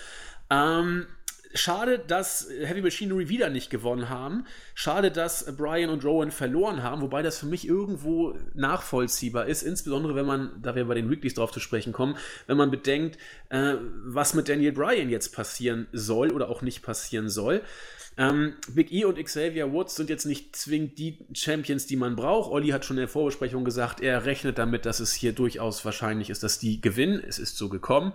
Ähm, Schade, dass Heavy Machinery wieder nicht gewonnen haben. Schade, dass Brian und Rowan verloren haben, wobei das für mich irgendwo nachvollziehbar ist, insbesondere wenn man, da wir bei den Weeklies drauf zu sprechen kommen, wenn man bedenkt, äh, was mit Daniel Bryan jetzt passieren soll oder auch nicht passieren soll. Ähm, Big E und Xavier Woods sind jetzt nicht zwingend die Champions, die man braucht. Olli hat schon in der Vorbesprechung gesagt, er rechnet damit, dass es hier durchaus wahrscheinlich ist, dass die gewinnen. Es ist so gekommen.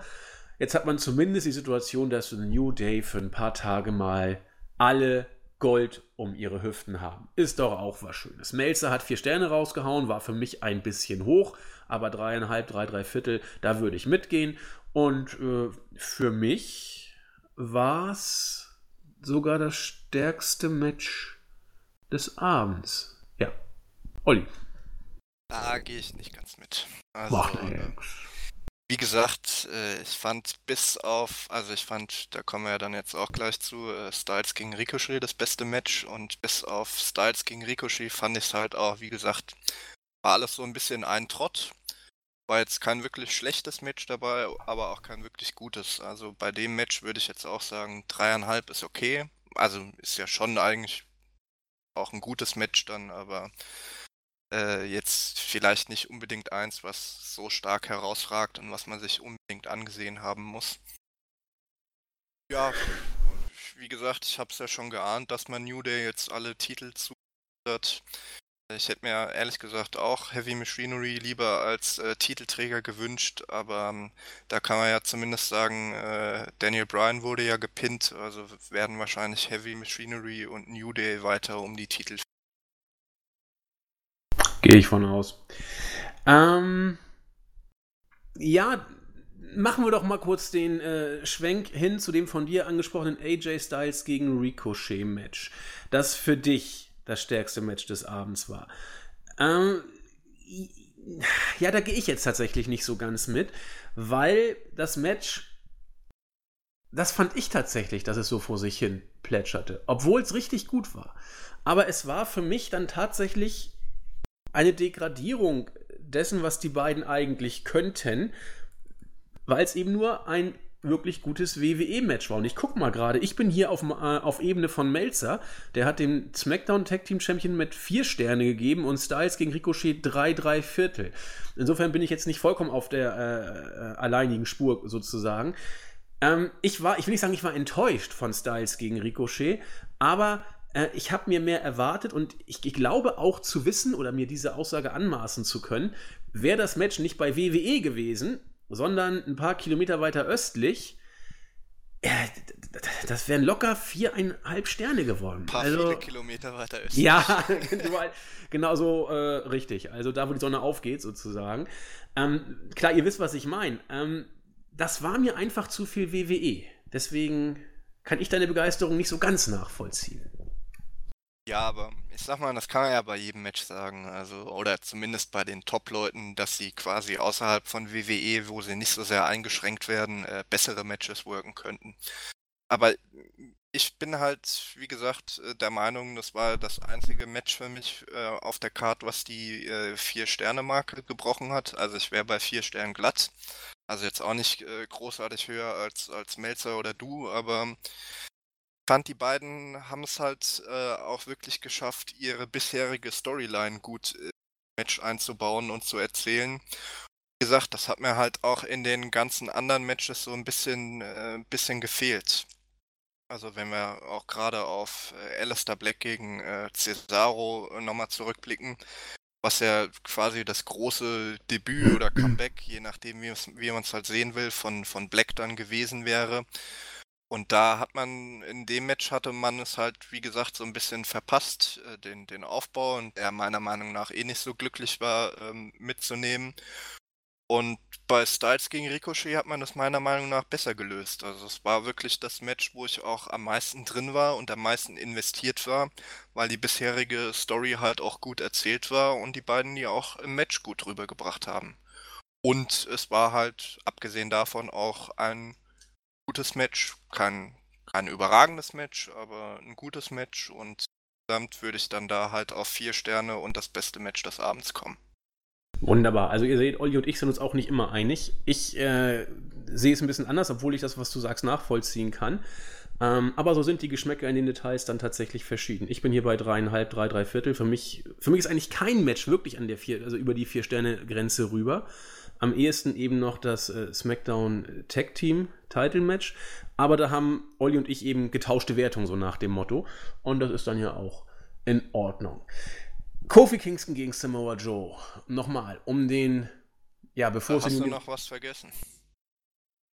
Jetzt hat man zumindest die Situation, dass The New Day für ein paar Tage mal alle Gold um ihre Hüften haben. Ist doch auch was Schönes. Melzer hat vier Sterne rausgehauen, war für mich ein bisschen hoch, aber dreieinhalb, drei, drei Viertel, da würde ich mitgehen. Und äh, für mich war es sogar das stärkste Match des Abends. Ja. Olli. Da gehe ich nicht ganz mit. Also, Macht äh, wie gesagt, äh, ich fand bis auf, also ich fand, da kommen wir ja dann jetzt auch gleich zu, äh, Styles gegen Ricochet das beste Match und bis auf Styles gegen Ricochet fand ich es halt auch, wie gesagt, war alles so ein bisschen ein Trott. War jetzt kein wirklich schlechtes Match dabei, aber auch kein wirklich gutes. Also bei dem Match würde ich jetzt auch sagen, dreieinhalb ist okay. Also ist ja schon eigentlich auch ein gutes Match dann, aber äh, jetzt vielleicht nicht unbedingt eins, was so stark herausragt und was man sich unbedingt angesehen haben muss. Ja, wie gesagt, ich habe es ja schon geahnt, dass man New Day jetzt alle Titel zuhört. Ich hätte mir ehrlich gesagt auch Heavy Machinery lieber als äh, Titelträger gewünscht, aber ähm, da kann man ja zumindest sagen, äh, Daniel Bryan wurde ja gepinnt, also werden wahrscheinlich Heavy Machinery und New Day weiter um die Titel Gehe ich von aus. Ähm, ja, machen wir doch mal kurz den äh, Schwenk hin zu dem von dir angesprochenen AJ Styles gegen Ricochet Match, das für dich das stärkste Match des Abends war. Ähm, ja, da gehe ich jetzt tatsächlich nicht so ganz mit, weil das Match, das fand ich tatsächlich, dass es so vor sich hin plätscherte, obwohl es richtig gut war. Aber es war für mich dann tatsächlich eine Degradierung dessen, was die beiden eigentlich könnten, weil es eben nur ein wirklich gutes WWE-Match war. Und ich guck mal gerade, ich bin hier auf, äh, auf Ebene von Melzer, der hat dem SmackDown Tag Team Champion mit vier Sterne gegeben und Styles gegen Ricochet drei, drei Viertel. Insofern bin ich jetzt nicht vollkommen auf der äh, äh alleinigen Spur sozusagen. Ähm, ich war, ich will nicht sagen, ich war enttäuscht von Styles gegen Ricochet, aber äh, ich habe mir mehr erwartet und ich, ich, glaube auch zu wissen oder mir diese Aussage anmaßen zu können, wäre das Match nicht bei WWE gewesen, sondern ein paar Kilometer weiter östlich, äh, das wären locker viereinhalb Sterne geworden. Ein paar also, viele Kilometer weiter östlich. Ja, genau so äh, richtig. Also da, wo die Sonne aufgeht, sozusagen. Ähm, klar, ihr wisst, was ich meine. Ähm, das war mir einfach zu viel WWE. Deswegen kann ich deine Begeisterung nicht so ganz nachvollziehen. Ja, aber ich sag mal, das kann man ja bei jedem Match sagen. Also, oder zumindest bei den Top-Leuten, dass sie quasi außerhalb von WWE, wo sie nicht so sehr eingeschränkt werden, äh, bessere Matches worken könnten. Aber ich bin halt, wie gesagt, äh, der Meinung, das war das einzige Match für mich äh, auf der Karte, was die äh, Vier-Sterne-Marke gebrochen hat. Also ich wäre bei vier Sternen glatt. Also jetzt auch nicht äh, großartig höher als, als Melzer oder du, aber fand, die beiden haben es halt äh, auch wirklich geschafft, ihre bisherige Storyline gut im Match einzubauen und zu erzählen. Wie gesagt, das hat mir halt auch in den ganzen anderen Matches so ein bisschen, äh, bisschen gefehlt. Also wenn wir auch gerade auf äh, Alistair Black gegen äh, Cesaro nochmal zurückblicken, was ja quasi das große Debüt oder Comeback, je nachdem wie man es halt sehen will, von, von Black dann gewesen wäre. Und da hat man, in dem Match hatte man es halt, wie gesagt, so ein bisschen verpasst, äh, den, den Aufbau und er meiner Meinung nach eh nicht so glücklich war, ähm, mitzunehmen. Und bei Styles gegen Ricochet hat man das meiner Meinung nach besser gelöst. Also es war wirklich das Match, wo ich auch am meisten drin war und am meisten investiert war, weil die bisherige Story halt auch gut erzählt war und die beiden die auch im Match gut rübergebracht haben. Und es war halt, abgesehen davon, auch ein gutes Match, kein kein überragendes Match, aber ein gutes Match und insgesamt würde ich dann da halt auf vier Sterne und das beste Match des Abends kommen. Wunderbar. Also ihr seht, Olli und ich sind uns auch nicht immer einig. Ich äh, sehe es ein bisschen anders, obwohl ich das, was du sagst, nachvollziehen kann. Ähm, aber so sind die Geschmäcker in den Details dann tatsächlich verschieden. Ich bin hier bei dreieinhalb, drei, drei Viertel. Für mich, für mich ist eigentlich kein Match wirklich an der vier, also über die Vier-Sterne-Grenze rüber. Am ehesten eben noch das äh, SmackDown Tag Team Title Match. Aber da haben Olli und ich eben getauschte Wertungen, so nach dem Motto. Und das ist dann ja auch in Ordnung. Kofi Kingston gegen Samoa Joe. Nochmal, um den. Ja, bevor da hast du noch was vergessen.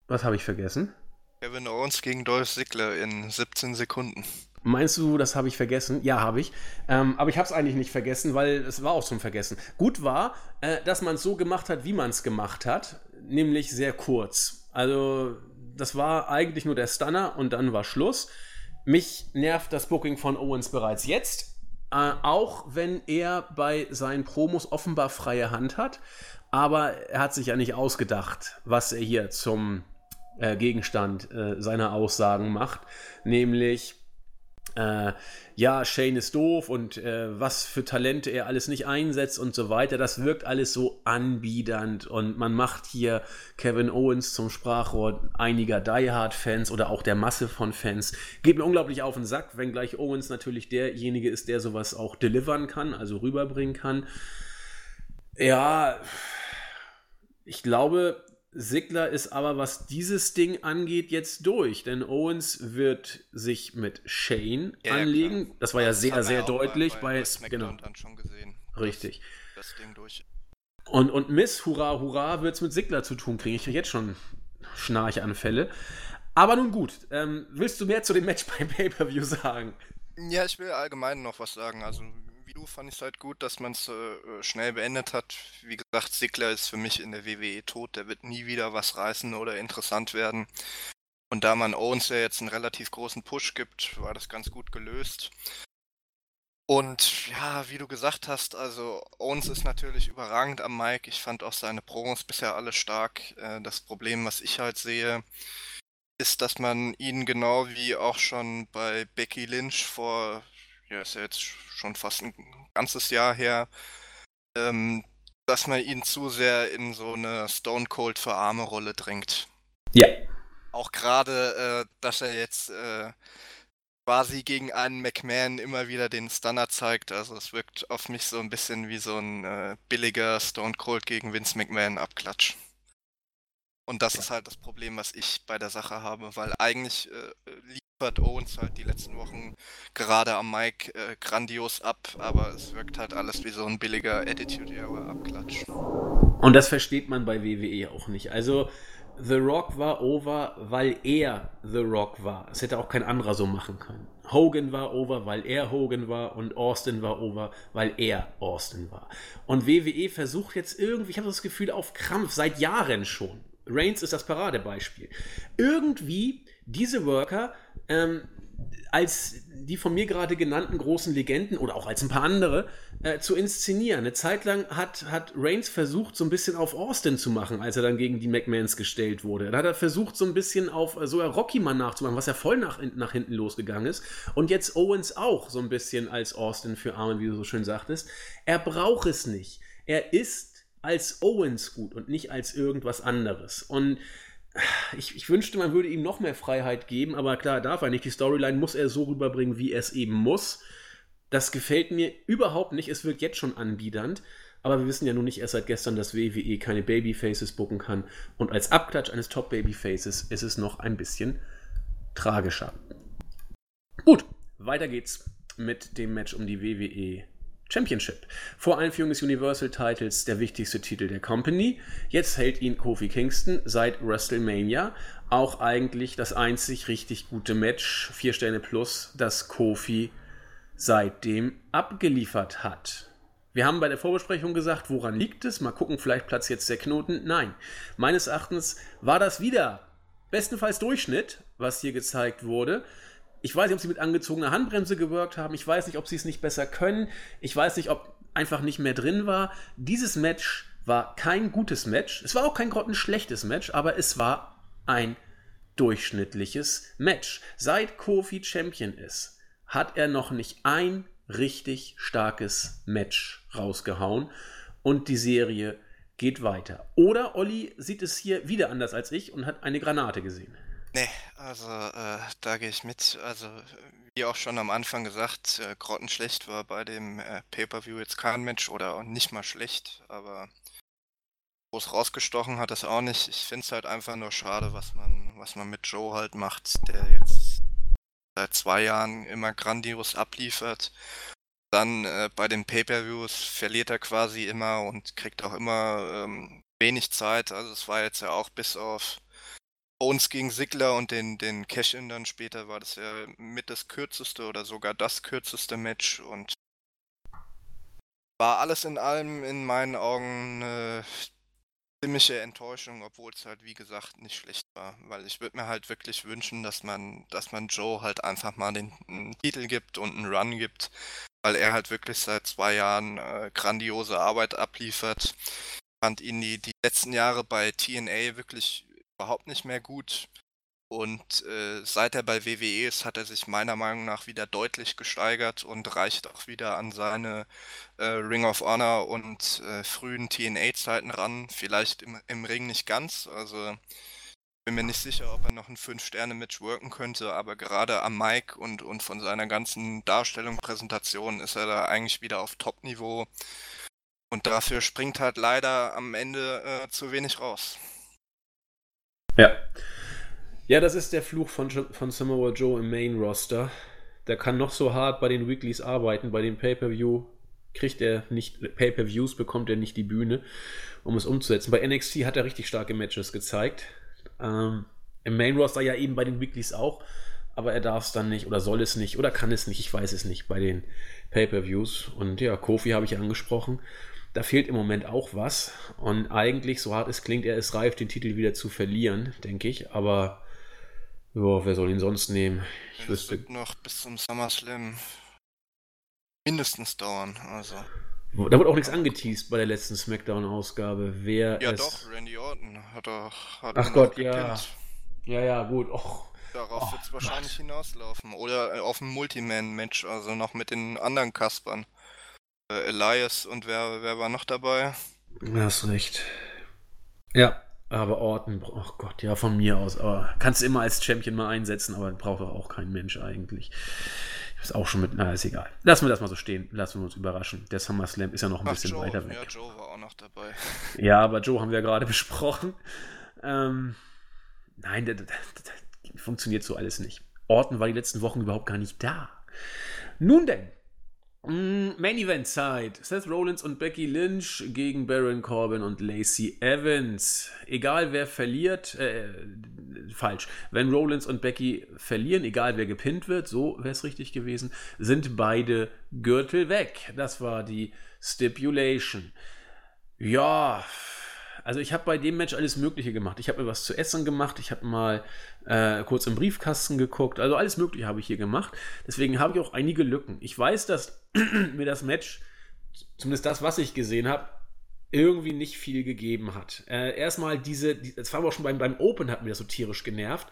Was habe ich vergessen? Kevin Owens gegen Dolph Ziggler in 17 Sekunden. Meinst du, das habe ich vergessen? Ja, habe ich. Ähm, aber ich habe es eigentlich nicht vergessen, weil es war auch zum Vergessen. Gut war, äh, dass man es so gemacht hat, wie man es gemacht hat, nämlich sehr kurz. Also, das war eigentlich nur der Stunner und dann war Schluss. Mich nervt das Booking von Owens bereits jetzt, äh, auch wenn er bei seinen Promos offenbar freie Hand hat. Aber er hat sich ja nicht ausgedacht, was er hier zum äh, Gegenstand äh, seiner Aussagen macht, nämlich äh, ja, Shane ist doof und äh, was für Talente er alles nicht einsetzt und so weiter. Das wirkt alles so anbiedernd und man macht hier Kevin Owens zum Sprachrohr einiger Die Hard-Fans oder auch der Masse von Fans. Geht mir unglaublich auf den Sack, wenngleich Owens natürlich derjenige ist, der sowas auch delivern kann, also rüberbringen kann. Ja, ich glaube, Sigler ist aber, was dieses Ding angeht, jetzt durch, denn Owens wird sich mit Shane ja, anlegen. Ja, das war ja das sehr, sehr deutlich bei, bei, bei genau. dann schon gesehen. Richtig. Das, das Ding durch. Und, und Miss, hurra, hurra, wird es mit Sigler zu tun kriegen. Ich kriege jetzt schon Schnarchanfälle. Aber nun gut, ähm, willst du mehr zu dem Match beim Pay-Per-View sagen? Ja, ich will allgemein noch was sagen. Also du fand ich es halt gut, dass man es äh, äh, schnell beendet hat. Wie gesagt, Sigler ist für mich in der WWE tot. Der wird nie wieder was reißen oder interessant werden. Und da man Owens ja jetzt einen relativ großen Push gibt, war das ganz gut gelöst. Und ja, wie du gesagt hast, also Owens ist natürlich überragend am Mic. Ich fand auch seine Promos bisher alle stark. Äh, das Problem, was ich halt sehe, ist, dass man ihn genau wie auch schon bei Becky Lynch vor ja, ist ja jetzt schon fast ein ganzes Jahr her, ähm, dass man ihn zu sehr in so eine Stone Cold für arme Rolle drängt. Ja. Auch gerade, äh, dass er jetzt äh, quasi gegen einen McMahon immer wieder den Stunner zeigt. Also es wirkt auf mich so ein bisschen wie so ein äh, billiger Stone Cold gegen Vince McMahon Abklatsch. Und das ist halt das Problem, was ich bei der Sache habe, weil eigentlich äh, liefert Owens halt die letzten Wochen gerade am Mic äh, grandios ab, aber es wirkt halt alles wie so ein billiger Attitude-Era-Abklatsch. Und das versteht man bei WWE auch nicht. Also, The Rock war over, weil er The Rock war. Es hätte auch kein anderer so machen können. Hogan war over, weil er Hogan war und Austin war over, weil er Austin war. Und WWE versucht jetzt irgendwie, ich habe das Gefühl, auf Krampf, seit Jahren schon. Reigns ist das Paradebeispiel. Irgendwie diese Worker ähm, als die von mir gerade genannten großen Legenden oder auch als ein paar andere äh, zu inszenieren. Eine Zeit lang hat, hat Reigns versucht, so ein bisschen auf Austin zu machen, als er dann gegen die McMahons gestellt wurde. Da hat er versucht, so ein bisschen auf äh, so Rocky Man nachzumachen, was ja voll nach, nach hinten losgegangen ist. Und jetzt Owens auch so ein bisschen als Austin für Armen, wie du so schön sagtest. Er braucht es nicht. Er ist als Owens gut und nicht als irgendwas anderes. Und ich, ich, wünschte, man würde ihm noch mehr Freiheit geben, aber klar, darf er nicht. Die Storyline muss er so rüberbringen, wie er es eben muss. Das gefällt mir überhaupt nicht. Es wirkt jetzt schon anbiedernd. Aber wir wissen ja nun nicht erst seit gestern, dass WWE keine Babyfaces booken kann. Und als Abklatsch eines Top-Babyfaces ist es noch ein bisschen tragischer. Gut, weiter geht's mit dem Match um die WWE Championship. Vor Einführung des Universal Titles der wichtigste Titel der Company. Jetzt hält ihn Kofi Kingston seit WrestleMania. Auch eigentlich das einzig richtig gute Match, 4 Sterne plus, das Kofi seitdem abgeliefert hat. Wir haben bei der Vorbesprechung gesagt, woran liegt es? Mal gucken, vielleicht platzt jetzt der Knoten. Nein, meines Erachtens war das wieder bestenfalls Durchschnitt, was hier gezeigt wurde. Ich weiß nicht, ob sie mit angezogener Handbremse gewirkt haben. Ich weiß nicht, ob sie es nicht besser können. Ich weiß nicht, ob einfach nicht mehr drin war. Dieses Match war kein gutes Match. Es war auch kein schlechtes Match, aber es war ein durchschnittliches Match. Seit Kofi Champion ist, hat er noch nicht ein richtig starkes Match rausgehauen und die Serie geht weiter. Oder Olli sieht es hier wieder anders als ich und hat eine Granate gesehen. Nee, also äh, da gehe ich mit. Also wie auch schon am Anfang gesagt, äh, grottenschlecht war bei dem äh, Pay-Per-View jetzt kein Match oder auch nicht mal schlecht, aber groß rausgestochen hat es auch nicht. Ich finde es halt einfach nur schade, was man, was man mit Joe halt macht, der jetzt seit zwei Jahren immer grandios abliefert. Dann äh, bei den Pay-Per-Views verliert er quasi immer und kriegt auch immer ähm, wenig Zeit. Also es war jetzt ja auch bis auf Owens gegen Sigler und den, den Cash-In dann später war das ja mit das kürzeste oder sogar das kürzeste Match und war alles in allem in meinen Augen eine ziemliche Enttäuschung, obwohl es halt wie gesagt nicht schlecht war, weil ich würde mir halt wirklich wünschen, dass man, dass man Joe halt einfach mal den Titel gibt und einen Run gibt, weil er halt wirklich seit zwei Jahren äh, grandiose Arbeit abliefert. Fand ihn die, die letzten Jahre bei TNA wirklich überhaupt nicht mehr gut. Und äh, seit er bei WWE ist, hat er sich meiner Meinung nach wieder deutlich gesteigert und reicht auch wieder an seine äh, Ring of Honor und äh, frühen TNA-Zeiten ran. Vielleicht im, im Ring nicht ganz. Also bin mir nicht sicher, ob er noch ein 5-Sterne-Match worken könnte, aber gerade am Mic und, und von seiner ganzen Darstellung, Präsentation ist er da eigentlich wieder auf Top-Niveau. Und dafür springt halt leider am Ende äh, zu wenig raus. Ja. Ja, das ist der Fluch von, von Samoa Joe im Main Roster. Der kann noch so hart bei den Weeklies arbeiten, bei den Pay-Per-View kriegt er nicht, Pay-Per-Views bekommt er nicht die Bühne, um es umzusetzen. Bei NXT hat er richtig starke Matches gezeigt. Ähm, Im Main Roster ja eben bei den Weeklies auch, aber er darf es dann nicht oder soll es nicht oder kann es nicht, ich weiß es nicht, bei den Pay-Per-Views. Und ja, Kofi habe ich angesprochen. Da fehlt im Moment auch was. Und eigentlich, so hart es klingt, er ist reif, den Titel wieder zu verlieren, denke ich. Aber ja, wer soll ihn sonst nehmen? Ich das wüsste. wird noch bis zum SummerSlam mindestens dauern. Also. Da wurde auch nichts angeteased bei der letzten Smackdown-Ausgabe. Wer ja, doch, Randy Orton hat er. Hat Ach Gott, ja. Ja, ja, gut. Och. Darauf oh, wird es wahrscheinlich hinauslaufen. Oder äh, auf ein Multiman-Match, also noch mit den anderen Kaspern. Äh, Elias und wer, wer war noch dabei? Du hast recht. Ja, aber Orton, oh Gott, ja, von mir aus. Aber kannst du immer als Champion mal einsetzen, aber braucht doch auch kein Mensch eigentlich. Ist auch schon mit, na, ist egal. Lassen wir das mal so stehen. Lassen wir uns überraschen. Der SummerSlam ist ja noch ein Ach, bisschen Joe, weiter weg. Ja, Joe war auch noch dabei. Ja, aber Joe haben wir ja gerade besprochen. Ähm, nein, das, das, das funktioniert so alles nicht. Orton war die letzten Wochen überhaupt gar nicht da. Nun denn, Main Event Zeit. Seth Rollins und Becky Lynch gegen Baron Corbin und Lacey Evans. Egal wer verliert, äh, falsch. Wenn Rollins und Becky verlieren, egal wer gepinnt wird, so wäre es richtig gewesen, sind beide Gürtel weg. Das war die Stipulation. Ja, also ich habe bei dem Match alles Mögliche gemacht. Ich habe mir was zu essen gemacht, ich habe mal äh, kurz im Briefkasten geguckt. Also alles Mögliche habe ich hier gemacht. Deswegen habe ich auch einige Lücken. Ich weiß, dass mir das Match, zumindest das, was ich gesehen habe, irgendwie nicht viel gegeben hat. Äh, erstmal diese, die, das war auch schon beim, beim Open, hat mir das so tierisch genervt.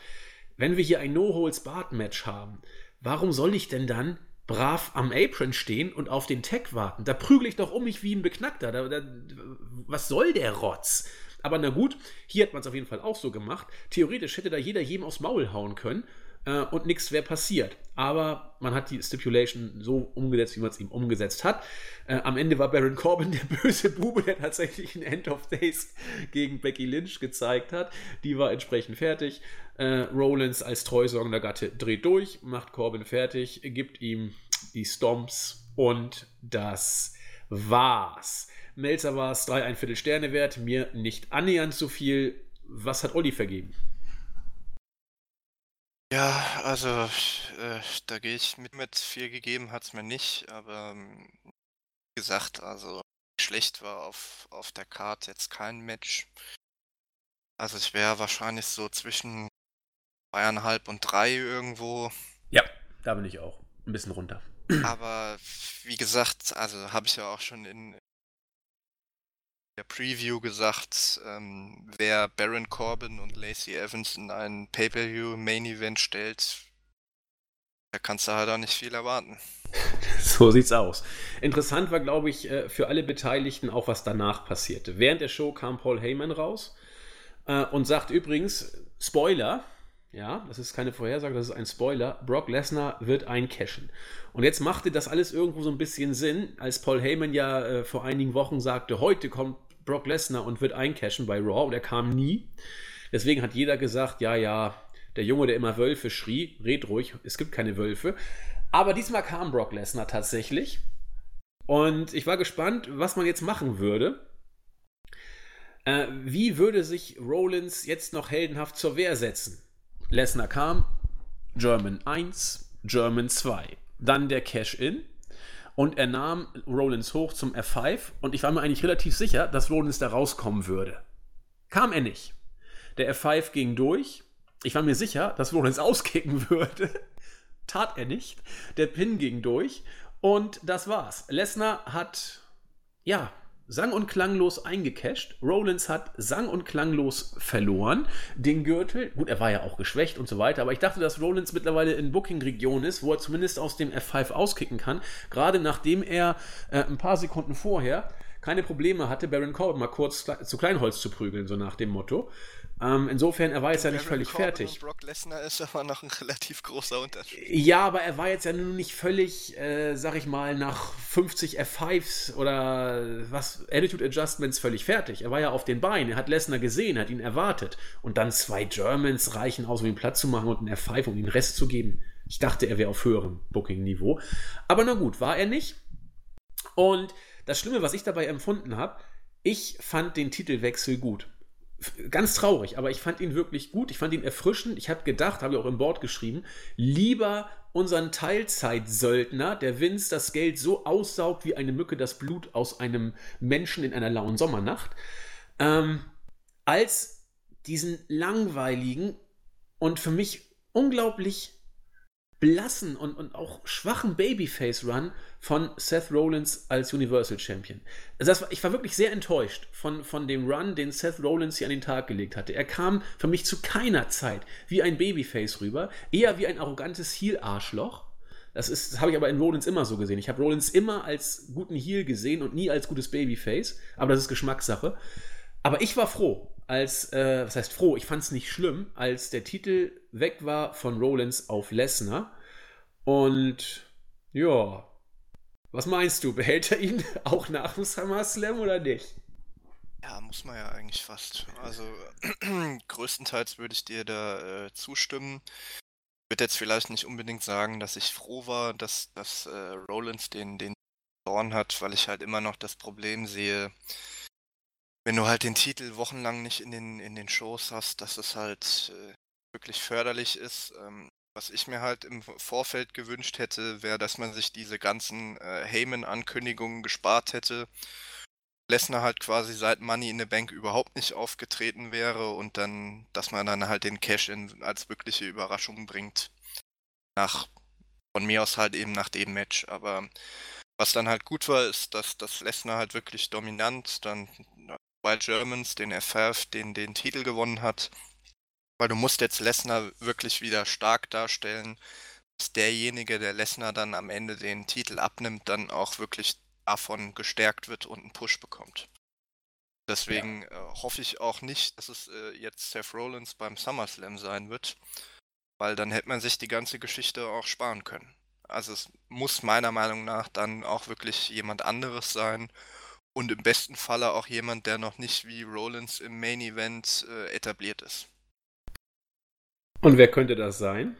Wenn wir hier ein No-Holds-Bart-Match haben, warum soll ich denn dann brav am Apron stehen und auf den Tag warten. Da prügel ich doch um mich wie ein Beknackter. Da, da, was soll der Rotz? Aber na gut, hier hat man es auf jeden Fall auch so gemacht. Theoretisch hätte da jeder jedem aufs Maul hauen können äh, und nichts wäre passiert. Aber man hat die Stipulation so umgesetzt, wie man es ihm umgesetzt hat. Äh, am Ende war Baron Corbin der böse Bube, der tatsächlich ein End of Days gegen Becky Lynch gezeigt hat. Die war entsprechend fertig. Äh, Rollins als treusorgender Gatte dreht durch, macht Corbin fertig, gibt ihm die Stomps und das war's. Melzer war es drei ein Viertel Sterne wert, mir nicht annähernd so viel. Was hat Olli vergeben? Ja, also äh, da gehe ich mit, mit viel gegeben hat es mir nicht, aber ähm, wie gesagt, also schlecht war auf, auf der Karte jetzt kein Match. Also ich wäre wahrscheinlich so zwischen zweieinhalb und drei irgendwo. Ja, da bin ich auch. Ein bisschen runter. Aber wie gesagt, also habe ich ja auch schon in der Preview gesagt, ähm, wer Baron Corbin und Lacey Evans in ein Pay-Per-View Main Event stellt, da kannst du halt auch nicht viel erwarten. So sieht's aus. Interessant war, glaube ich, äh, für alle Beteiligten auch, was danach passierte. Während der Show kam Paul Heyman raus äh, und sagt übrigens, Spoiler, ja, das ist keine Vorhersage, das ist ein Spoiler. Brock Lesnar wird eincashen. Und jetzt machte das alles irgendwo so ein bisschen Sinn, als Paul Heyman ja äh, vor einigen Wochen sagte, heute kommt Brock Lesnar und wird eincashen bei Raw und er kam nie. Deswegen hat jeder gesagt, ja, ja, der Junge, der immer Wölfe schrie, red ruhig, es gibt keine Wölfe. Aber diesmal kam Brock Lesnar tatsächlich. Und ich war gespannt, was man jetzt machen würde. Äh, wie würde sich Rollins jetzt noch heldenhaft zur Wehr setzen? Lesnar kam, German 1, German 2. Dann der Cash-In und er nahm Rollins hoch zum F5 und ich war mir eigentlich relativ sicher, dass Rollins da rauskommen würde. Kam er nicht. Der F5 ging durch. Ich war mir sicher, dass Rollins auskicken würde. Tat er nicht. Der Pin ging durch und das war's. Lesnar hat ja sang- und klanglos eingecasht. Rollins hat sang- und klanglos verloren. Den Gürtel, gut, er war ja auch geschwächt und so weiter, aber ich dachte, dass Rollins mittlerweile in Booking-Region ist, wo er zumindest aus dem F5 auskicken kann. Gerade nachdem er äh, ein paar Sekunden vorher keine Probleme hatte, Baron Corbin mal kurz zu Kleinholz zu prügeln, so nach dem Motto. Ähm, insofern, er war jetzt ja nicht völlig Corbin fertig. Brock Lesnar ist aber noch ein relativ großer Unterschied. Ja, aber er war jetzt ja nun nicht völlig, äh, sag ich mal, nach 50 F5s oder was, Attitude Adjustments völlig fertig. Er war ja auf den Beinen, er hat Lesnar gesehen, hat ihn erwartet. Und dann zwei Germans reichen aus, um ihn Platz zu machen und einen F5, um ihm Rest zu geben. Ich dachte, er wäre auf höherem Booking-Niveau. Aber na gut, war er nicht. Und das Schlimme, was ich dabei empfunden habe, ich fand den Titelwechsel gut ganz traurig, aber ich fand ihn wirklich gut. Ich fand ihn erfrischend. Ich habe gedacht, habe ich auch im Board geschrieben, lieber unseren Teilzeitsöldner, der Vince das Geld so aussaugt wie eine Mücke das Blut aus einem Menschen in einer lauen Sommernacht, ähm, als diesen langweiligen und für mich unglaublich blassen und, und auch schwachen Babyface-Run von Seth Rollins als Universal Champion. Also ich war wirklich sehr enttäuscht von, von dem Run, den Seth Rollins hier an den Tag gelegt hatte. Er kam für mich zu keiner Zeit wie ein Babyface rüber, eher wie ein arrogantes Heel-Arschloch. Das, das habe ich aber in Rollins immer so gesehen. Ich habe Rollins immer als guten Heel gesehen und nie als gutes Babyface. Aber das ist Geschmackssache. Aber ich war froh, als, äh, was heißt froh, ich fand es nicht schlimm, als der Titel weg war von Rollins auf Lesnar. Und ja, was meinst du? Behält er ihn auch nach dem SummerSlam oder nicht? Ja, muss man ja eigentlich fast. Also größtenteils würde ich dir da äh, zustimmen. Ich würde jetzt vielleicht nicht unbedingt sagen, dass ich froh war, dass, dass äh, Rollins den, den verloren hat, weil ich halt immer noch das Problem sehe, wenn du halt den Titel wochenlang nicht in den, in den Shows hast, dass es halt äh, wirklich förderlich ist. Ähm, was ich mir halt im Vorfeld gewünscht hätte, wäre, dass man sich diese ganzen äh, Heyman-Ankündigungen gespart hätte. Lesnar halt quasi seit Money in the Bank überhaupt nicht aufgetreten wäre und dann, dass man dann halt den Cash-In als wirkliche Überraschung bringt. Nach, von mir aus halt eben nach dem Match. Aber was dann halt gut war, ist, dass das Lesnar halt wirklich dominant dann Wild Germans, den FF, den den Titel gewonnen hat. Weil du musst jetzt Lesnar wirklich wieder stark darstellen, dass derjenige, der Lesnar dann am Ende den Titel abnimmt, dann auch wirklich davon gestärkt wird und einen Push bekommt. Deswegen ja. äh, hoffe ich auch nicht, dass es äh, jetzt Seth Rollins beim SummerSlam sein wird, weil dann hätte man sich die ganze Geschichte auch sparen können. Also es muss meiner Meinung nach dann auch wirklich jemand anderes sein und im besten Falle auch jemand, der noch nicht wie Rollins im Main Event äh, etabliert ist. Und wer könnte das sein?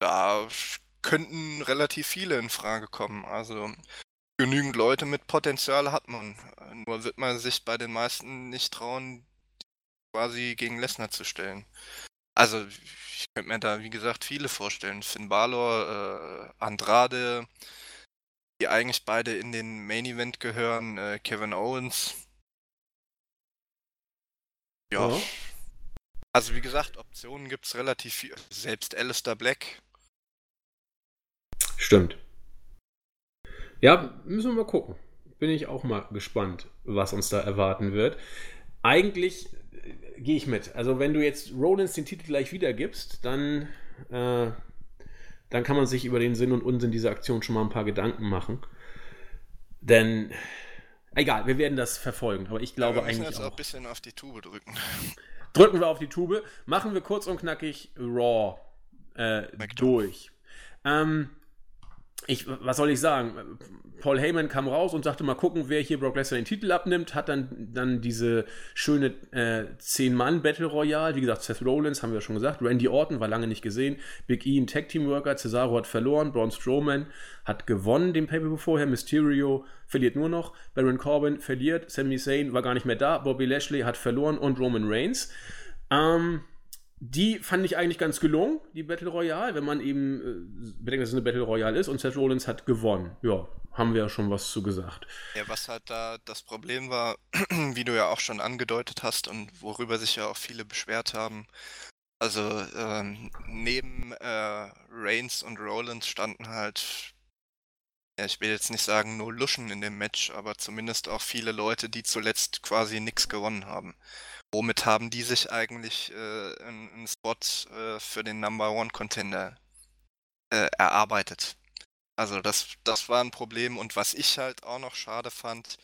Da könnten relativ viele in Frage kommen. Also genügend Leute mit Potenzial hat man. Nur wird man sich bei den meisten nicht trauen, quasi gegen Lesnar zu stellen. Also ich könnte mir da, wie gesagt, viele vorstellen. Finn Balor, äh, Andrade, die eigentlich beide in den Main Event gehören, äh, Kevin Owens. Ja. ja. Also wie gesagt, Optionen gibt es relativ viel. Selbst Alistair Black. Stimmt. Ja, müssen wir mal gucken. bin ich auch mal gespannt, was uns da erwarten wird. Eigentlich äh, gehe ich mit. Also wenn du jetzt Rollins den Titel gleich wiedergibst, dann, äh, dann kann man sich über den Sinn und Unsinn dieser Aktion schon mal ein paar Gedanken machen. Denn egal, wir werden das verfolgen. Aber ich glaube ja, wir eigentlich jetzt auch. ein bisschen auf die Tube drücken. Drücken wir auf die Tube. Machen wir kurz und knackig Raw äh, durch. Ähm, ich, was soll ich sagen? Paul Heyman kam raus und sagte mal gucken, wer hier Brock Lesnar den Titel abnimmt, hat dann, dann diese schöne äh, 10-Mann-Battle Royale, wie gesagt, Seth Rollins, haben wir schon gesagt, Randy Orton war lange nicht gesehen, Big E, ein Tag-Team-Worker, Cesaro hat verloren, Braun Strowman hat gewonnen den Pay-Per-View vorher, Mysterio verliert nur noch, Baron Corbin verliert, Sami Zayn war gar nicht mehr da, Bobby Lashley hat verloren und Roman Reigns. Ähm, die fand ich eigentlich ganz gelungen, die Battle Royale, wenn man eben äh, bedenkt, dass es eine Battle Royale ist und Seth Rollins hat gewonnen. Ja, haben wir ja schon was zu gesagt. Ja, was halt da das Problem war, wie du ja auch schon angedeutet hast und worüber sich ja auch viele beschwert haben, also ähm, neben äh, Reigns und Rollins standen halt, ja, ich will jetzt nicht sagen nur Luschen in dem Match, aber zumindest auch viele Leute, die zuletzt quasi nichts gewonnen haben. Womit haben die sich eigentlich äh, einen Spot äh, für den Number One Contender äh, erarbeitet? Also das, das war ein Problem und was ich halt auch noch schade fand,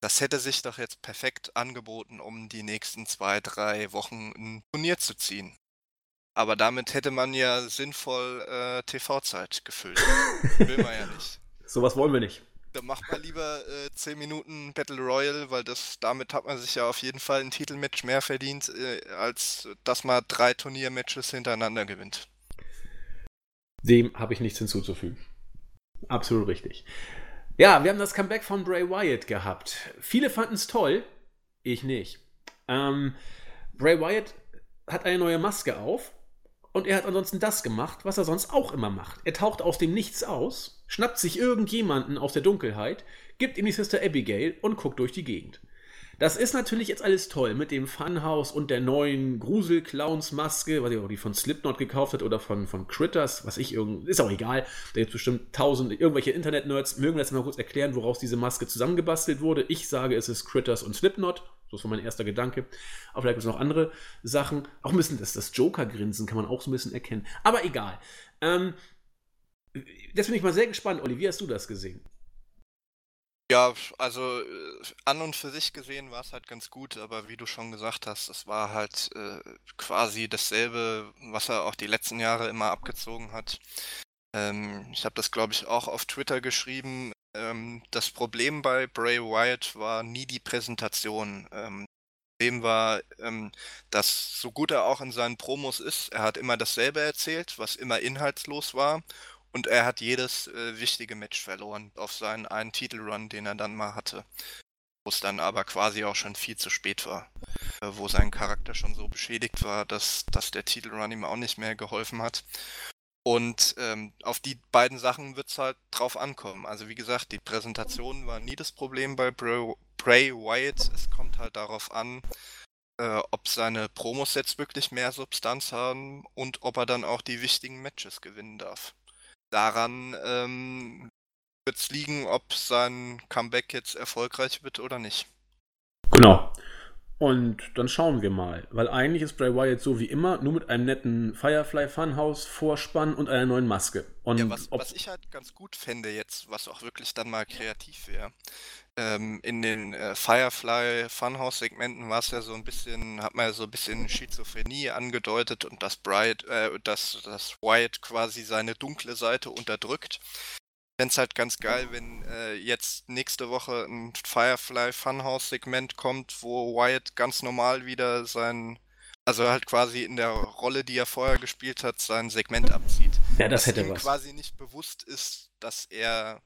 das hätte sich doch jetzt perfekt angeboten, um die nächsten zwei, drei Wochen ein Turnier zu ziehen. Aber damit hätte man ja sinnvoll äh, TV-Zeit gefüllt. Will man ja nicht. Sowas wollen wir nicht. Dann macht man lieber äh, 10 Minuten Battle Royale, weil das damit hat man sich ja auf jeden Fall ein Titelmatch mehr verdient, äh, als dass man drei Turniermatches hintereinander gewinnt. Dem habe ich nichts hinzuzufügen. Absolut richtig. Ja, wir haben das Comeback von Bray Wyatt gehabt. Viele fanden es toll, ich nicht. Ähm, Bray Wyatt hat eine neue Maske auf und er hat ansonsten das gemacht, was er sonst auch immer macht. Er taucht aus dem Nichts aus, schnappt sich irgendjemanden aus der Dunkelheit, gibt ihm die Sister Abigail und guckt durch die Gegend. Das ist natürlich jetzt alles toll mit dem Funhouse und der neuen Grusel-Clowns-Maske, was ihr auch die von Slipknot gekauft hat oder von, von Critters, was ich irgend, ist auch egal. Da gibt es bestimmt tausend, irgendwelche Internet-Nerds mögen das mal kurz erklären, woraus diese Maske zusammengebastelt wurde. Ich sage, es ist Critters und Slipknot. So ist mein erster Gedanke. Aber vielleicht gibt es noch andere Sachen. Auch ein bisschen das, das Joker-Grinsen kann man auch so ein bisschen erkennen. Aber egal. Ähm, das bin ich mal sehr gespannt. Olli, wie hast du das gesehen? Ja, also äh, an und für sich gesehen war es halt ganz gut, aber wie du schon gesagt hast, es war halt äh, quasi dasselbe, was er auch die letzten Jahre immer abgezogen hat. Ähm, ich habe das, glaube ich, auch auf Twitter geschrieben. Ähm, das Problem bei Bray Wyatt war nie die Präsentation. Ähm, Problem war, ähm, dass so gut er auch in seinen Promos ist, er hat immer dasselbe erzählt, was immer inhaltslos war und er hat jedes äh, wichtige Match verloren auf seinen einen Titelrun, den er dann mal hatte. Wo es dann aber quasi auch schon viel zu spät war. Äh, wo sein Charakter schon so beschädigt war, dass, dass der Titelrun ihm auch nicht mehr geholfen hat. Und ähm, auf die beiden Sachen wird es halt drauf ankommen. Also wie gesagt, die Präsentation war nie das Problem bei Bray, Bray Wyatt. Es kommt halt darauf an, äh, ob seine Promos jetzt wirklich mehr Substanz haben und ob er dann auch die wichtigen Matches gewinnen darf daran ähm, wird es liegen, ob sein Comeback jetzt erfolgreich wird oder nicht. Genau. Und dann schauen wir mal, weil eigentlich ist Bray Wyatt so wie immer, nur mit einem netten Firefly Funhouse Vorspann und einer neuen Maske. Und ja, was, was ich halt ganz gut fände jetzt, was auch wirklich dann mal kreativ wäre, ähm, in den äh, Firefly Funhouse Segmenten war es ja so ein bisschen, hat man ja so ein bisschen Schizophrenie angedeutet und dass Bright, äh, dass, dass Wyatt quasi seine dunkle Seite unterdrückt. Ich fände es halt ganz geil, wenn äh, jetzt nächste Woche ein Firefly Funhouse Segment kommt, wo Wyatt ganz normal wieder sein, also halt quasi in der Rolle, die er vorher gespielt hat, sein Segment abzieht. Ja, das dass hätte ihm was. quasi nicht bewusst ist, dass er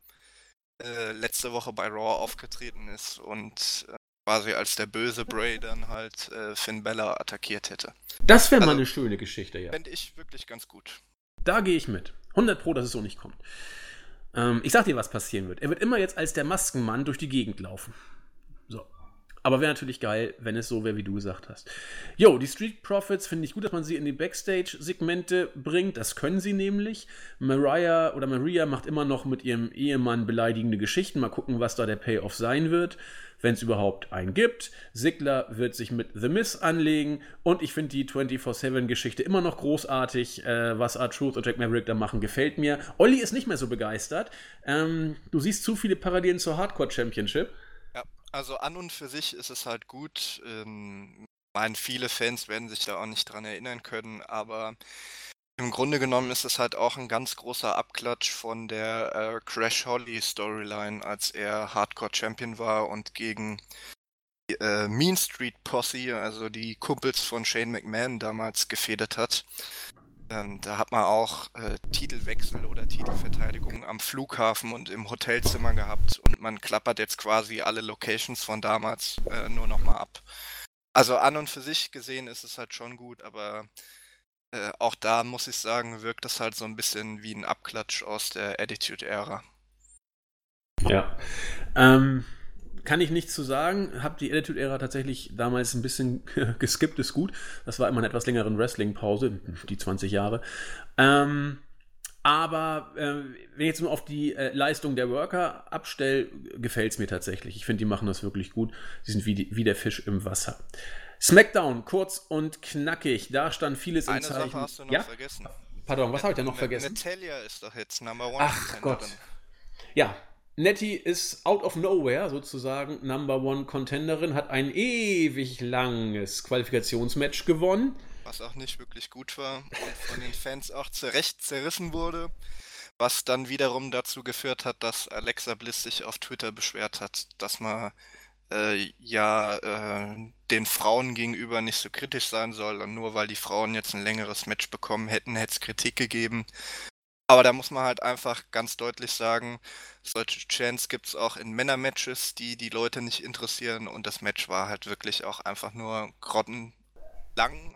äh, letzte Woche bei Raw aufgetreten ist und äh, quasi als der böse Bray dann halt äh, Finn Bella attackiert hätte. Das wäre also, mal eine schöne Geschichte, ja. Fände ich wirklich ganz gut. Da gehe ich mit. 100 Pro, dass es so nicht kommt. Ähm, ich sag dir, was passieren wird. Er wird immer jetzt als der Maskenmann durch die Gegend laufen. So. Aber wäre natürlich geil, wenn es so wäre, wie du gesagt hast. Jo, die Street Profits finde ich gut, dass man sie in die Backstage-Segmente bringt. Das können sie nämlich. Mariah oder Maria macht immer noch mit ihrem Ehemann beleidigende Geschichten. Mal gucken, was da der Payoff sein wird, wenn es überhaupt einen gibt. Sigler wird sich mit The Miss anlegen. Und ich finde die 24-7-Geschichte immer noch großartig. Äh, was Art Truth und Jack Maverick da machen, gefällt mir. Olli ist nicht mehr so begeistert. Ähm, du siehst zu viele Parallelen zur Hardcore Championship. Also an und für sich ist es halt gut. Ähm, meine, viele Fans werden sich da auch nicht dran erinnern können, aber im Grunde genommen ist es halt auch ein ganz großer Abklatsch von der äh, Crash Holly Storyline, als er Hardcore Champion war und gegen die äh, Mean Street Posse, also die Kumpels von Shane McMahon damals gefedert hat. Da hat man auch äh, Titelwechsel oder Titelverteidigung am Flughafen und im Hotelzimmer gehabt und man klappert jetzt quasi alle Locations von damals äh, nur nochmal ab. Also an und für sich gesehen ist es halt schon gut, aber äh, auch da muss ich sagen, wirkt es halt so ein bisschen wie ein Abklatsch aus der Attitude-Ära. Ja. Ähm, kann ich nichts zu sagen. Hab die Attitude-Ära tatsächlich damals ein bisschen geskippt, ist gut. Das war immer eine etwas längeren Wrestling-Pause, die 20 Jahre. Ähm, aber äh, wenn ich jetzt nur auf die äh, Leistung der Worker abstelle, gefällt es mir tatsächlich. Ich finde, die machen das wirklich gut. Sie sind wie, die, wie der Fisch im Wasser. Smackdown, kurz und knackig. Da stand vieles Eine im Zeichen. Sache hast du noch ja? vergessen. Pardon, was habe ich denn noch vergessen? Natalia ist doch jetzt Number One. Ach Gott. Ja, Nettie ist out of nowhere sozusagen Number One Contenderin, hat ein ewig langes Qualifikationsmatch gewonnen. Was auch nicht wirklich gut war und von den Fans auch zurecht zerrissen wurde. Was dann wiederum dazu geführt hat, dass Alexa Bliss sich auf Twitter beschwert hat, dass man äh, ja äh, den Frauen gegenüber nicht so kritisch sein soll und nur weil die Frauen jetzt ein längeres Match bekommen hätten, hätte es Kritik gegeben. Aber da muss man halt einfach ganz deutlich sagen, solche Chants gibt es auch in Männermatches, die die Leute nicht interessieren. Und das Match war halt wirklich auch einfach nur grottenlang.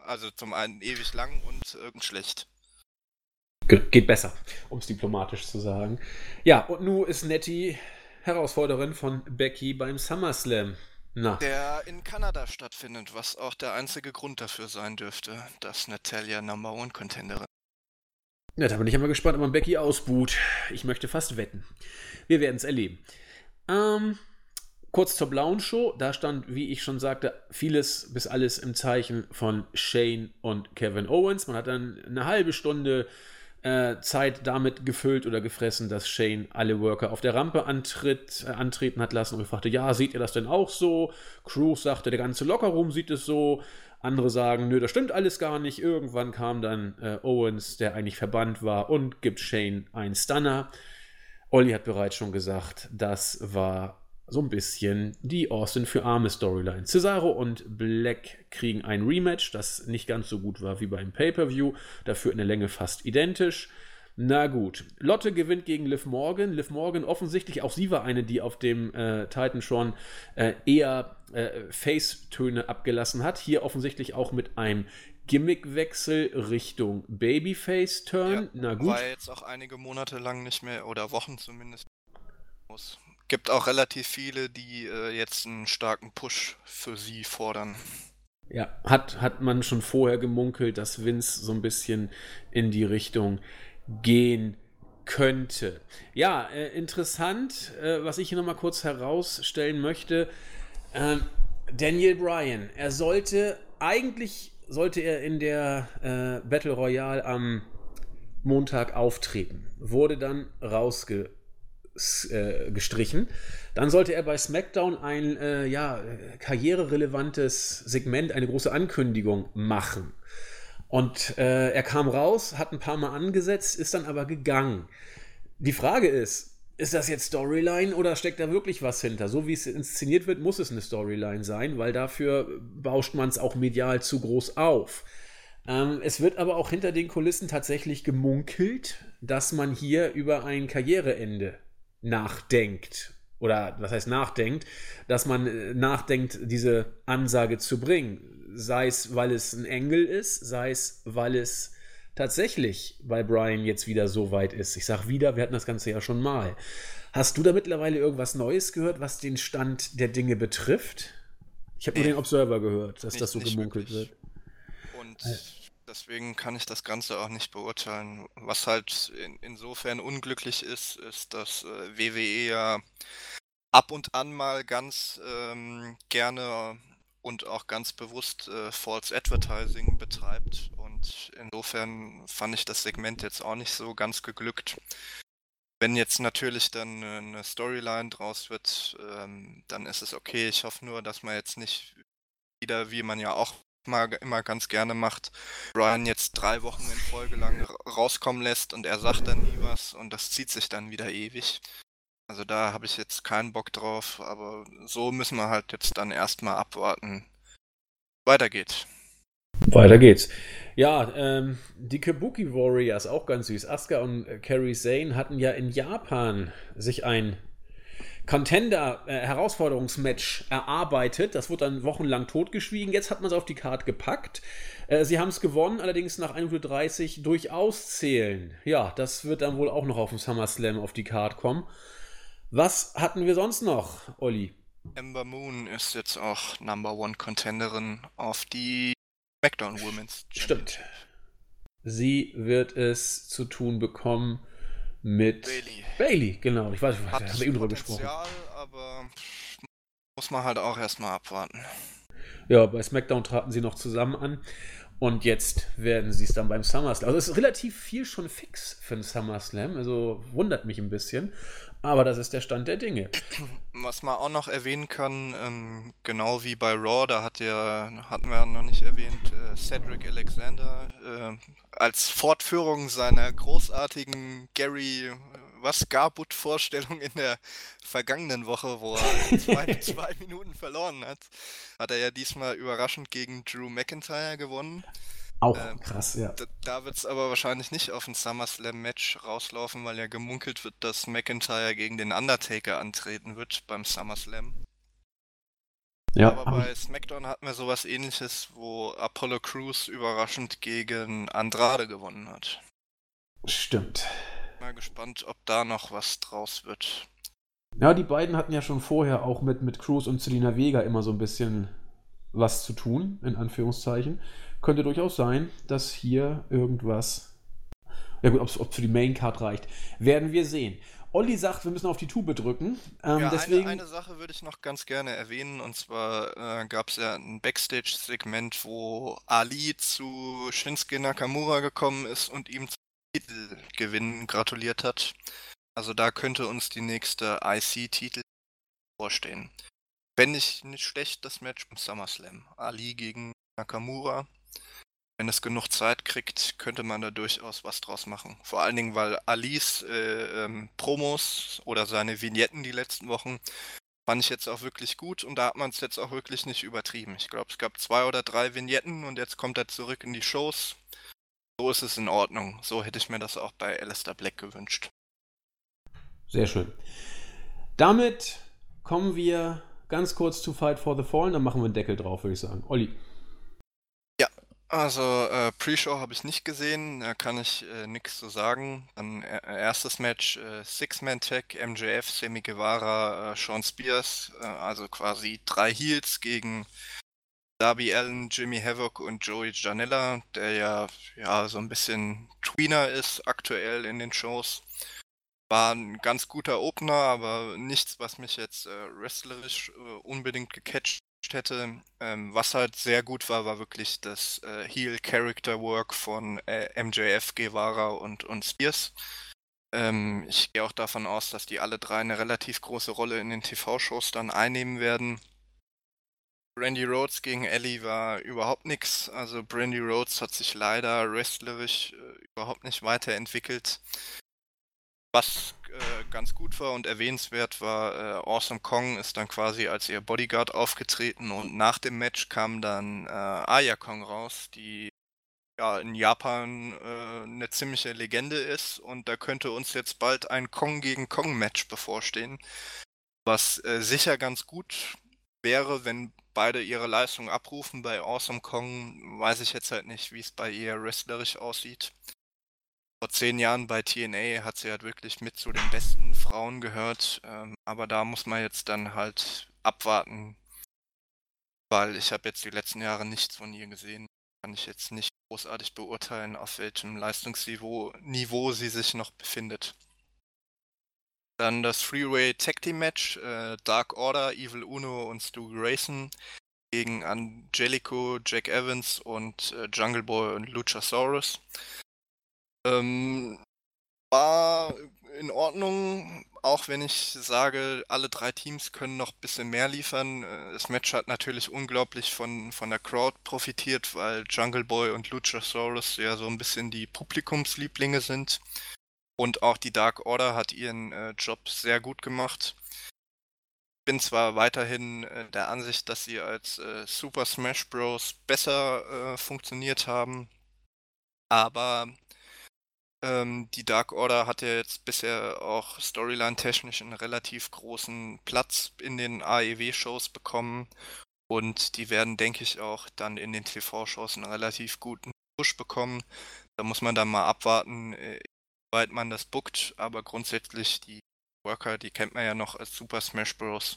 Also zum einen ewig lang und irgend schlecht. Geht besser, um es diplomatisch zu sagen. Ja, und nun ist Nettie Herausforderin von Becky beim SummerSlam. Na. Der in Kanada stattfindet, was auch der einzige Grund dafür sein dürfte, dass Natalia Number One Contenderin ja, da bin ich ja mal gespannt, ob man Becky ausbuht. Ich möchte fast wetten. Wir werden es erleben. Ähm, kurz zur blauen Show. Da stand, wie ich schon sagte, vieles bis alles im Zeichen von Shane und Kevin Owens. Man hat dann eine halbe Stunde äh, Zeit damit gefüllt oder gefressen, dass Shane alle Worker auf der Rampe antritt, äh, antreten hat lassen und fragte, ja, seht ihr das denn auch so? Cruz sagte, der ganze Lockerroom sieht es so. Andere sagen, nö, das stimmt alles gar nicht. Irgendwann kam dann äh, Owens, der eigentlich verbannt war, und gibt Shane einen Stunner. Olli hat bereits schon gesagt, das war so ein bisschen die Austin für arme Storyline. Cesaro und Black kriegen ein Rematch, das nicht ganz so gut war wie beim Pay-Per-View, dafür in der Länge fast identisch. Na gut. Lotte gewinnt gegen Liv Morgan. Liv Morgan offensichtlich, auch sie war eine, die auf dem äh, Titan schon äh, eher äh, Face-Töne abgelassen hat. Hier offensichtlich auch mit einem Gimmickwechsel Richtung Babyface-Turn. Ja, Na gut. War jetzt auch einige Monate lang nicht mehr, oder Wochen zumindest. Es Gibt auch relativ viele, die äh, jetzt einen starken Push für sie fordern. Ja, hat, hat man schon vorher gemunkelt, dass Vince so ein bisschen in die Richtung gehen könnte. Ja, äh, interessant, äh, was ich hier nochmal kurz herausstellen möchte. Äh, Daniel Bryan, er sollte eigentlich sollte er in der äh, Battle Royale am Montag auftreten, wurde dann rausgestrichen. Äh, dann sollte er bei SmackDown ein äh, ja, karriererelevantes Segment, eine große Ankündigung machen. Und äh, er kam raus, hat ein paar Mal angesetzt, ist dann aber gegangen. Die Frage ist, ist das jetzt Storyline oder steckt da wirklich was hinter? So wie es inszeniert wird, muss es eine Storyline sein, weil dafür bauscht man es auch medial zu groß auf. Ähm, es wird aber auch hinter den Kulissen tatsächlich gemunkelt, dass man hier über ein Karriereende nachdenkt. Oder was heißt nachdenkt, dass man äh, nachdenkt, diese Ansage zu bringen sei es, weil es ein Engel ist, sei es, weil es tatsächlich bei Brian jetzt wieder so weit ist. Ich sage wieder, wir hatten das Ganze ja schon mal. Hast du da mittlerweile irgendwas Neues gehört, was den Stand der Dinge betrifft? Ich habe nee, nur den Observer gehört, dass nicht, das so gemunkelt wird. Und ja. deswegen kann ich das Ganze auch nicht beurteilen. Was halt in, insofern unglücklich ist, ist, dass äh, WWE ja ab und an mal ganz ähm, gerne und auch ganz bewusst äh, False Advertising betreibt. Und insofern fand ich das Segment jetzt auch nicht so ganz geglückt. Wenn jetzt natürlich dann eine Storyline draus wird, ähm, dann ist es okay. Ich hoffe nur, dass man jetzt nicht wieder, wie man ja auch mal immer ganz gerne macht, Brian jetzt drei Wochen in Folge lang rauskommen lässt und er sagt dann nie was und das zieht sich dann wieder ewig. Also da habe ich jetzt keinen Bock drauf, aber so müssen wir halt jetzt dann erstmal abwarten. Weiter geht's. Weiter geht's. Ja, ähm, die Kabuki Warriors, auch ganz süß. Asuka und Kerry Zane hatten ja in Japan sich ein Contender-Herausforderungsmatch äh, erarbeitet. Das wurde dann wochenlang totgeschwiegen. Jetzt hat man es auf die Karte gepackt. Äh, sie haben es gewonnen, allerdings nach 1.30 Uhr durchaus zählen. Ja, das wird dann wohl auch noch auf dem SummerSlam auf die Karte kommen. Was hatten wir sonst noch, Olli? Ember Moon ist jetzt auch Number One Contenderin auf die SmackDown Women's Stimmt. Sie wird es zu tun bekommen mit Bailey. Bailey, genau. Ich weiß, Hat haben wir eben drüber gesprochen. aber muss man halt auch erstmal abwarten. Ja, bei SmackDown traten sie noch zusammen an. Und jetzt werden sie es dann beim SummerSlam. Also es ist relativ viel schon fix für den SummerSlam. Also wundert mich ein bisschen. Aber das ist der Stand der Dinge. Was man auch noch erwähnen kann, ähm, genau wie bei Raw, da hat ja, hatten wir noch nicht erwähnt, äh, Cedric Alexander äh, als Fortführung seiner großartigen Gary was Garbut Vorstellung in der vergangenen Woche, wo er zwei, zwei Minuten verloren hat, hat er ja diesmal überraschend gegen Drew McIntyre gewonnen. Auch ähm, krass, ja. Da, da wird es aber wahrscheinlich nicht auf ein SummerSlam-Match rauslaufen, weil ja gemunkelt wird, dass McIntyre gegen den Undertaker antreten wird beim SummerSlam. Ja, aber bei SmackDown hatten wir sowas ähnliches, wo Apollo Crews überraschend gegen Andrade gewonnen hat. Stimmt. Mal gespannt, ob da noch was draus wird. Ja, die beiden hatten ja schon vorher auch mit, mit Cruz und Selina Vega immer so ein bisschen was zu tun, in Anführungszeichen könnte durchaus sein, dass hier irgendwas. Ja gut, ob es für die Maincard reicht, werden wir sehen. Olli sagt, wir müssen auf die Tube drücken. Ähm, ja, deswegen... eine, eine, Sache würde ich noch ganz gerne erwähnen. Und zwar äh, gab es ja ein Backstage-Segment, wo Ali zu Shinsuke Nakamura gekommen ist und ihm zum Titelgewinn gratuliert hat. Also da könnte uns die nächste IC-Titel vorstehen. Fände ich nicht schlecht, das Match im SummerSlam. Ali gegen Nakamura. Wenn es genug Zeit kriegt, könnte man da durchaus was draus machen. Vor allen Dingen, weil Alis äh, ähm, Promos oder seine Vignetten die letzten Wochen fand ich jetzt auch wirklich gut und da hat man es jetzt auch wirklich nicht übertrieben. Ich glaube, es gab zwei oder drei Vignetten und jetzt kommt er zurück in die Shows. So ist es in Ordnung. So hätte ich mir das auch bei Alistair Black gewünscht. Sehr schön. Damit kommen wir ganz kurz zu Fight for the Fallen. Dann machen wir einen Deckel drauf, würde ich sagen. Olli. Also, äh, Pre-Show habe ich nicht gesehen, da kann ich äh, nichts zu sagen. Dann äh, erstes Match, äh, Six-Man-Tag, MJF, Semi Guevara, äh, Sean Spears, äh, also quasi drei Heels gegen Darby Allen, Jimmy Havoc und Joey Janella, der ja, ja so ein bisschen Tweener ist aktuell in den Shows. War ein ganz guter Opener, aber nichts, was mich jetzt äh, wrestlerisch äh, unbedingt gecatcht hätte. Ähm, was halt sehr gut war, war wirklich das äh, Heel Character Work von äh, MJF, Guevara und, und Spears. Ähm, ich gehe auch davon aus, dass die alle drei eine relativ große Rolle in den TV-Shows dann einnehmen werden. Brandy Rhodes gegen Ellie war überhaupt nichts. Also Brandy Rhodes hat sich leider wrestlerisch äh, überhaupt nicht weiterentwickelt. Was äh, ganz gut war und erwähnenswert war, äh, Awesome Kong ist dann quasi als ihr Bodyguard aufgetreten und nach dem Match kam dann äh, Aya Kong raus, die ja in Japan äh, eine ziemliche Legende ist und da könnte uns jetzt bald ein Kong gegen Kong Match bevorstehen, was äh, sicher ganz gut wäre, wenn beide ihre Leistung abrufen. Bei Awesome Kong weiß ich jetzt halt nicht, wie es bei ihr wrestlerisch aussieht vor zehn Jahren bei TNA hat sie halt wirklich mit zu den besten Frauen gehört. Ähm, aber da muss man jetzt dann halt abwarten, weil ich habe jetzt die letzten Jahre nichts von ihr gesehen. Kann ich jetzt nicht großartig beurteilen, auf welchem Leistungsniveau Niveau sie sich noch befindet. Dann das Freeway Tag Team Match, äh, Dark Order, Evil Uno und Stu Grayson gegen Angelico, Jack Evans und äh, Jungle Boy und Luchasaurus. Ähm, war in Ordnung, auch wenn ich sage, alle drei Teams können noch ein bisschen mehr liefern. Äh, das Match hat natürlich unglaublich von, von der Crowd profitiert, weil Jungle Boy und Luchasaurus ja so ein bisschen die Publikumslieblinge sind. Und auch die Dark Order hat ihren äh, Job sehr gut gemacht. Bin zwar weiterhin äh, der Ansicht, dass sie als äh, Super Smash Bros. besser äh, funktioniert haben, aber ähm, die Dark Order hat ja jetzt bisher auch storyline-technisch einen relativ großen Platz in den AEW-Shows bekommen. Und die werden, denke ich, auch dann in den TV-Shows einen relativ guten Push bekommen. Da muss man dann mal abwarten, äh, wie weit man das bookt. Aber grundsätzlich, die Worker, die kennt man ja noch als Super Smash Bros.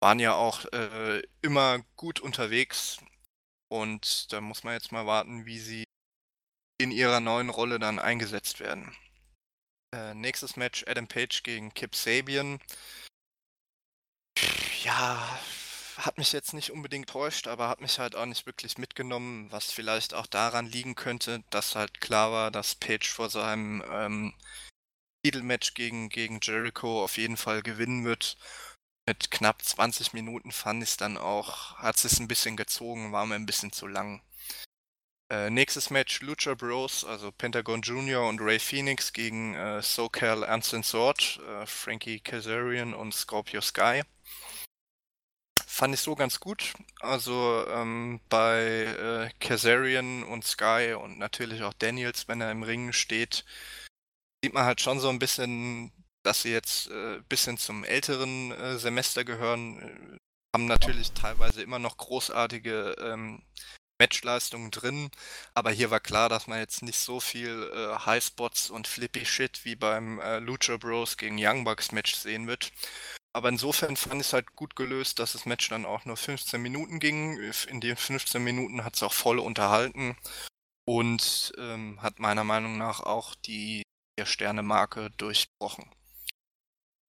Waren ja auch äh, immer gut unterwegs. Und da muss man jetzt mal warten, wie sie in ihrer neuen Rolle dann eingesetzt werden. Äh, nächstes Match Adam Page gegen Kip Sabian. Ja, hat mich jetzt nicht unbedingt täuscht, aber hat mich halt auch nicht wirklich mitgenommen, was vielleicht auch daran liegen könnte, dass halt klar war, dass Page vor seinem ähm, Titelmatch gegen, gegen Jericho auf jeden Fall gewinnen wird. Mit knapp 20 Minuten fand ich es dann auch, hat es ein bisschen gezogen, war mir ein bisschen zu lang. Äh, nächstes Match Lucha Bros, also Pentagon Jr. und Ray Phoenix gegen äh, SoCal Anson Sword, äh, Frankie Kazarian und Scorpio Sky. Fand ich so ganz gut. Also ähm, bei äh, Kazarian und Sky und natürlich auch Daniels, wenn er im Ring steht, sieht man halt schon so ein bisschen, dass sie jetzt ein äh, bisschen zum älteren Semester gehören. Haben natürlich teilweise immer noch großartige ähm, Matchleistung drin, aber hier war klar, dass man jetzt nicht so viel äh, Highspots und Flippy Shit wie beim äh, Lucha Bros gegen Young Bucks Match sehen wird. Aber insofern fand ich es halt gut gelöst, dass das Match dann auch nur 15 Minuten ging. In den 15 Minuten hat es auch voll unterhalten und ähm, hat meiner Meinung nach auch die Sterne-Marke durchbrochen.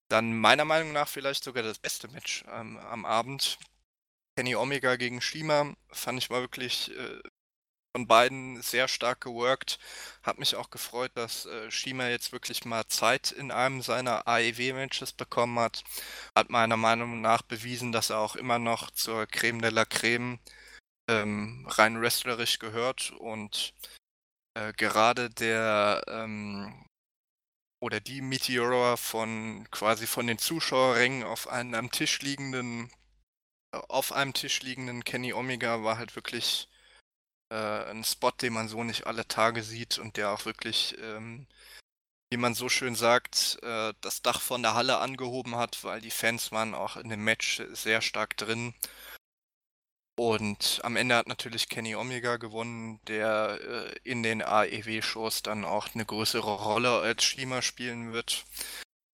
Dann meiner Meinung nach vielleicht sogar das beste Match ähm, am Abend. Kenny Omega gegen Shima fand ich mal wirklich äh, von beiden sehr stark geworkt. Hat mich auch gefreut, dass äh, Shima jetzt wirklich mal Zeit in einem seiner AEW-Matches bekommen hat. Hat meiner Meinung nach bewiesen, dass er auch immer noch zur Creme de la Creme ähm, rein wrestlerisch gehört und äh, gerade der ähm, oder die Meteora von quasi von den Zuschauerrängen auf einem am Tisch liegenden auf einem Tisch liegenden Kenny Omega war halt wirklich äh, ein Spot, den man so nicht alle Tage sieht und der auch wirklich, ähm, wie man so schön sagt, äh, das Dach von der Halle angehoben hat, weil die Fans waren auch in dem Match sehr stark drin. Und am Ende hat natürlich Kenny Omega gewonnen, der äh, in den AEW-Shows dann auch eine größere Rolle als Shima spielen wird.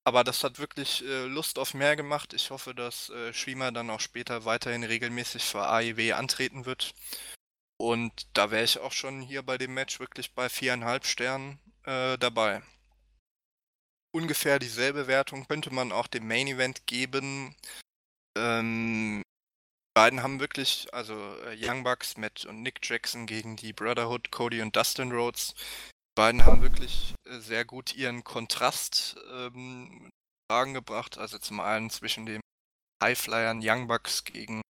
Aber das hat wirklich äh, Lust auf mehr gemacht. Ich hoffe, dass äh, Shima dann auch später weiterhin regelmäßig für AEW antreten wird. Und da wäre ich auch schon hier bei dem Match wirklich bei viereinhalb Sternen äh, dabei. Ungefähr dieselbe Wertung könnte man auch dem Main Event geben. Ähm, beiden haben wirklich, also äh, Young Bucks, Matt und Nick Jackson gegen die Brotherhood, Cody und Dustin Rhodes beiden haben wirklich äh, sehr gut ihren Kontrast ähm, gebracht. Also zum einen zwischen den Highflyern Young Bucks gegen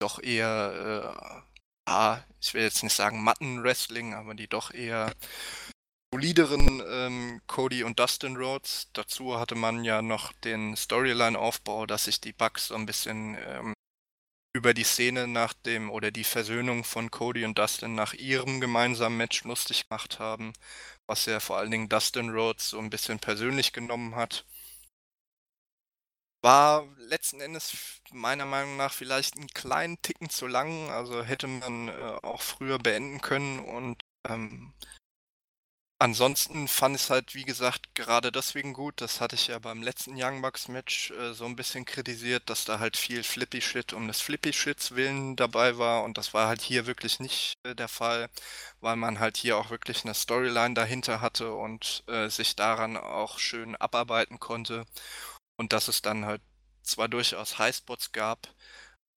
doch eher, äh, ah, ich will jetzt nicht sagen Matten-Wrestling, aber die doch eher solideren ähm, Cody und Dustin Rhodes. Dazu hatte man ja noch den Storyline-Aufbau, dass sich die Bucks so ein bisschen ähm, über die Szene nach dem oder die Versöhnung von Cody und Dustin nach ihrem gemeinsamen Match lustig gemacht haben, was ja vor allen Dingen Dustin Rhodes so ein bisschen persönlich genommen hat. War letzten Endes meiner Meinung nach vielleicht einen kleinen Ticken zu lang, also hätte man äh, auch früher beenden können und ähm, Ansonsten fand ich es halt, wie gesagt, gerade deswegen gut. Das hatte ich ja beim letzten Young Bucks Match äh, so ein bisschen kritisiert, dass da halt viel Flippy Shit um des Flippy Shits willen dabei war. Und das war halt hier wirklich nicht äh, der Fall, weil man halt hier auch wirklich eine Storyline dahinter hatte und äh, sich daran auch schön abarbeiten konnte. Und dass es dann halt zwar durchaus Highspots gab,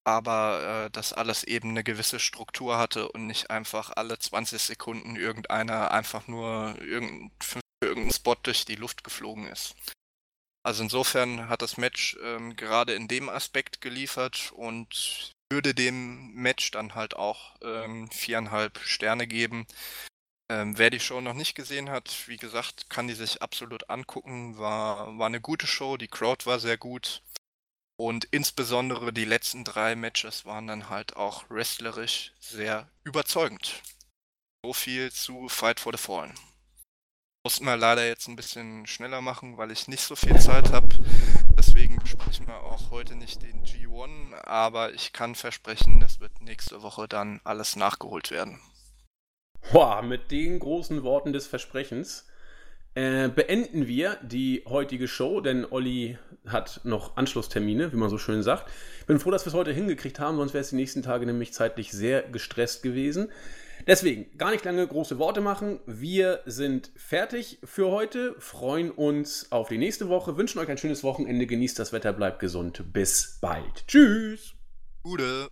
aber äh, dass alles eben eine gewisse Struktur hatte und nicht einfach alle 20 Sekunden irgendeiner einfach nur irgendein, für irgendeinen Spot durch die Luft geflogen ist. Also insofern hat das Match ähm, gerade in dem Aspekt geliefert und würde dem Match dann halt auch ähm, viereinhalb Sterne geben. Ähm, wer die Show noch nicht gesehen hat, wie gesagt, kann die sich absolut angucken. War, war eine gute Show, die Crowd war sehr gut. Und insbesondere die letzten drei Matches waren dann halt auch wrestlerisch sehr überzeugend. So viel zu Fight for the Fallen. Mussten wir leider jetzt ein bisschen schneller machen, weil ich nicht so viel Zeit habe. Deswegen besprechen wir auch heute nicht den G1, aber ich kann versprechen, das wird nächste Woche dann alles nachgeholt werden. Boah, mit den großen Worten des Versprechens äh, beenden wir die heutige Show, denn Olli hat noch Anschlusstermine, wie man so schön sagt. Bin froh, dass wir es heute hingekriegt haben, sonst wäre es die nächsten Tage nämlich zeitlich sehr gestresst gewesen. Deswegen, gar nicht lange große Worte machen. Wir sind fertig für heute, freuen uns auf die nächste Woche, wünschen euch ein schönes Wochenende, genießt das Wetter, bleibt gesund. Bis bald. Tschüss. Gute.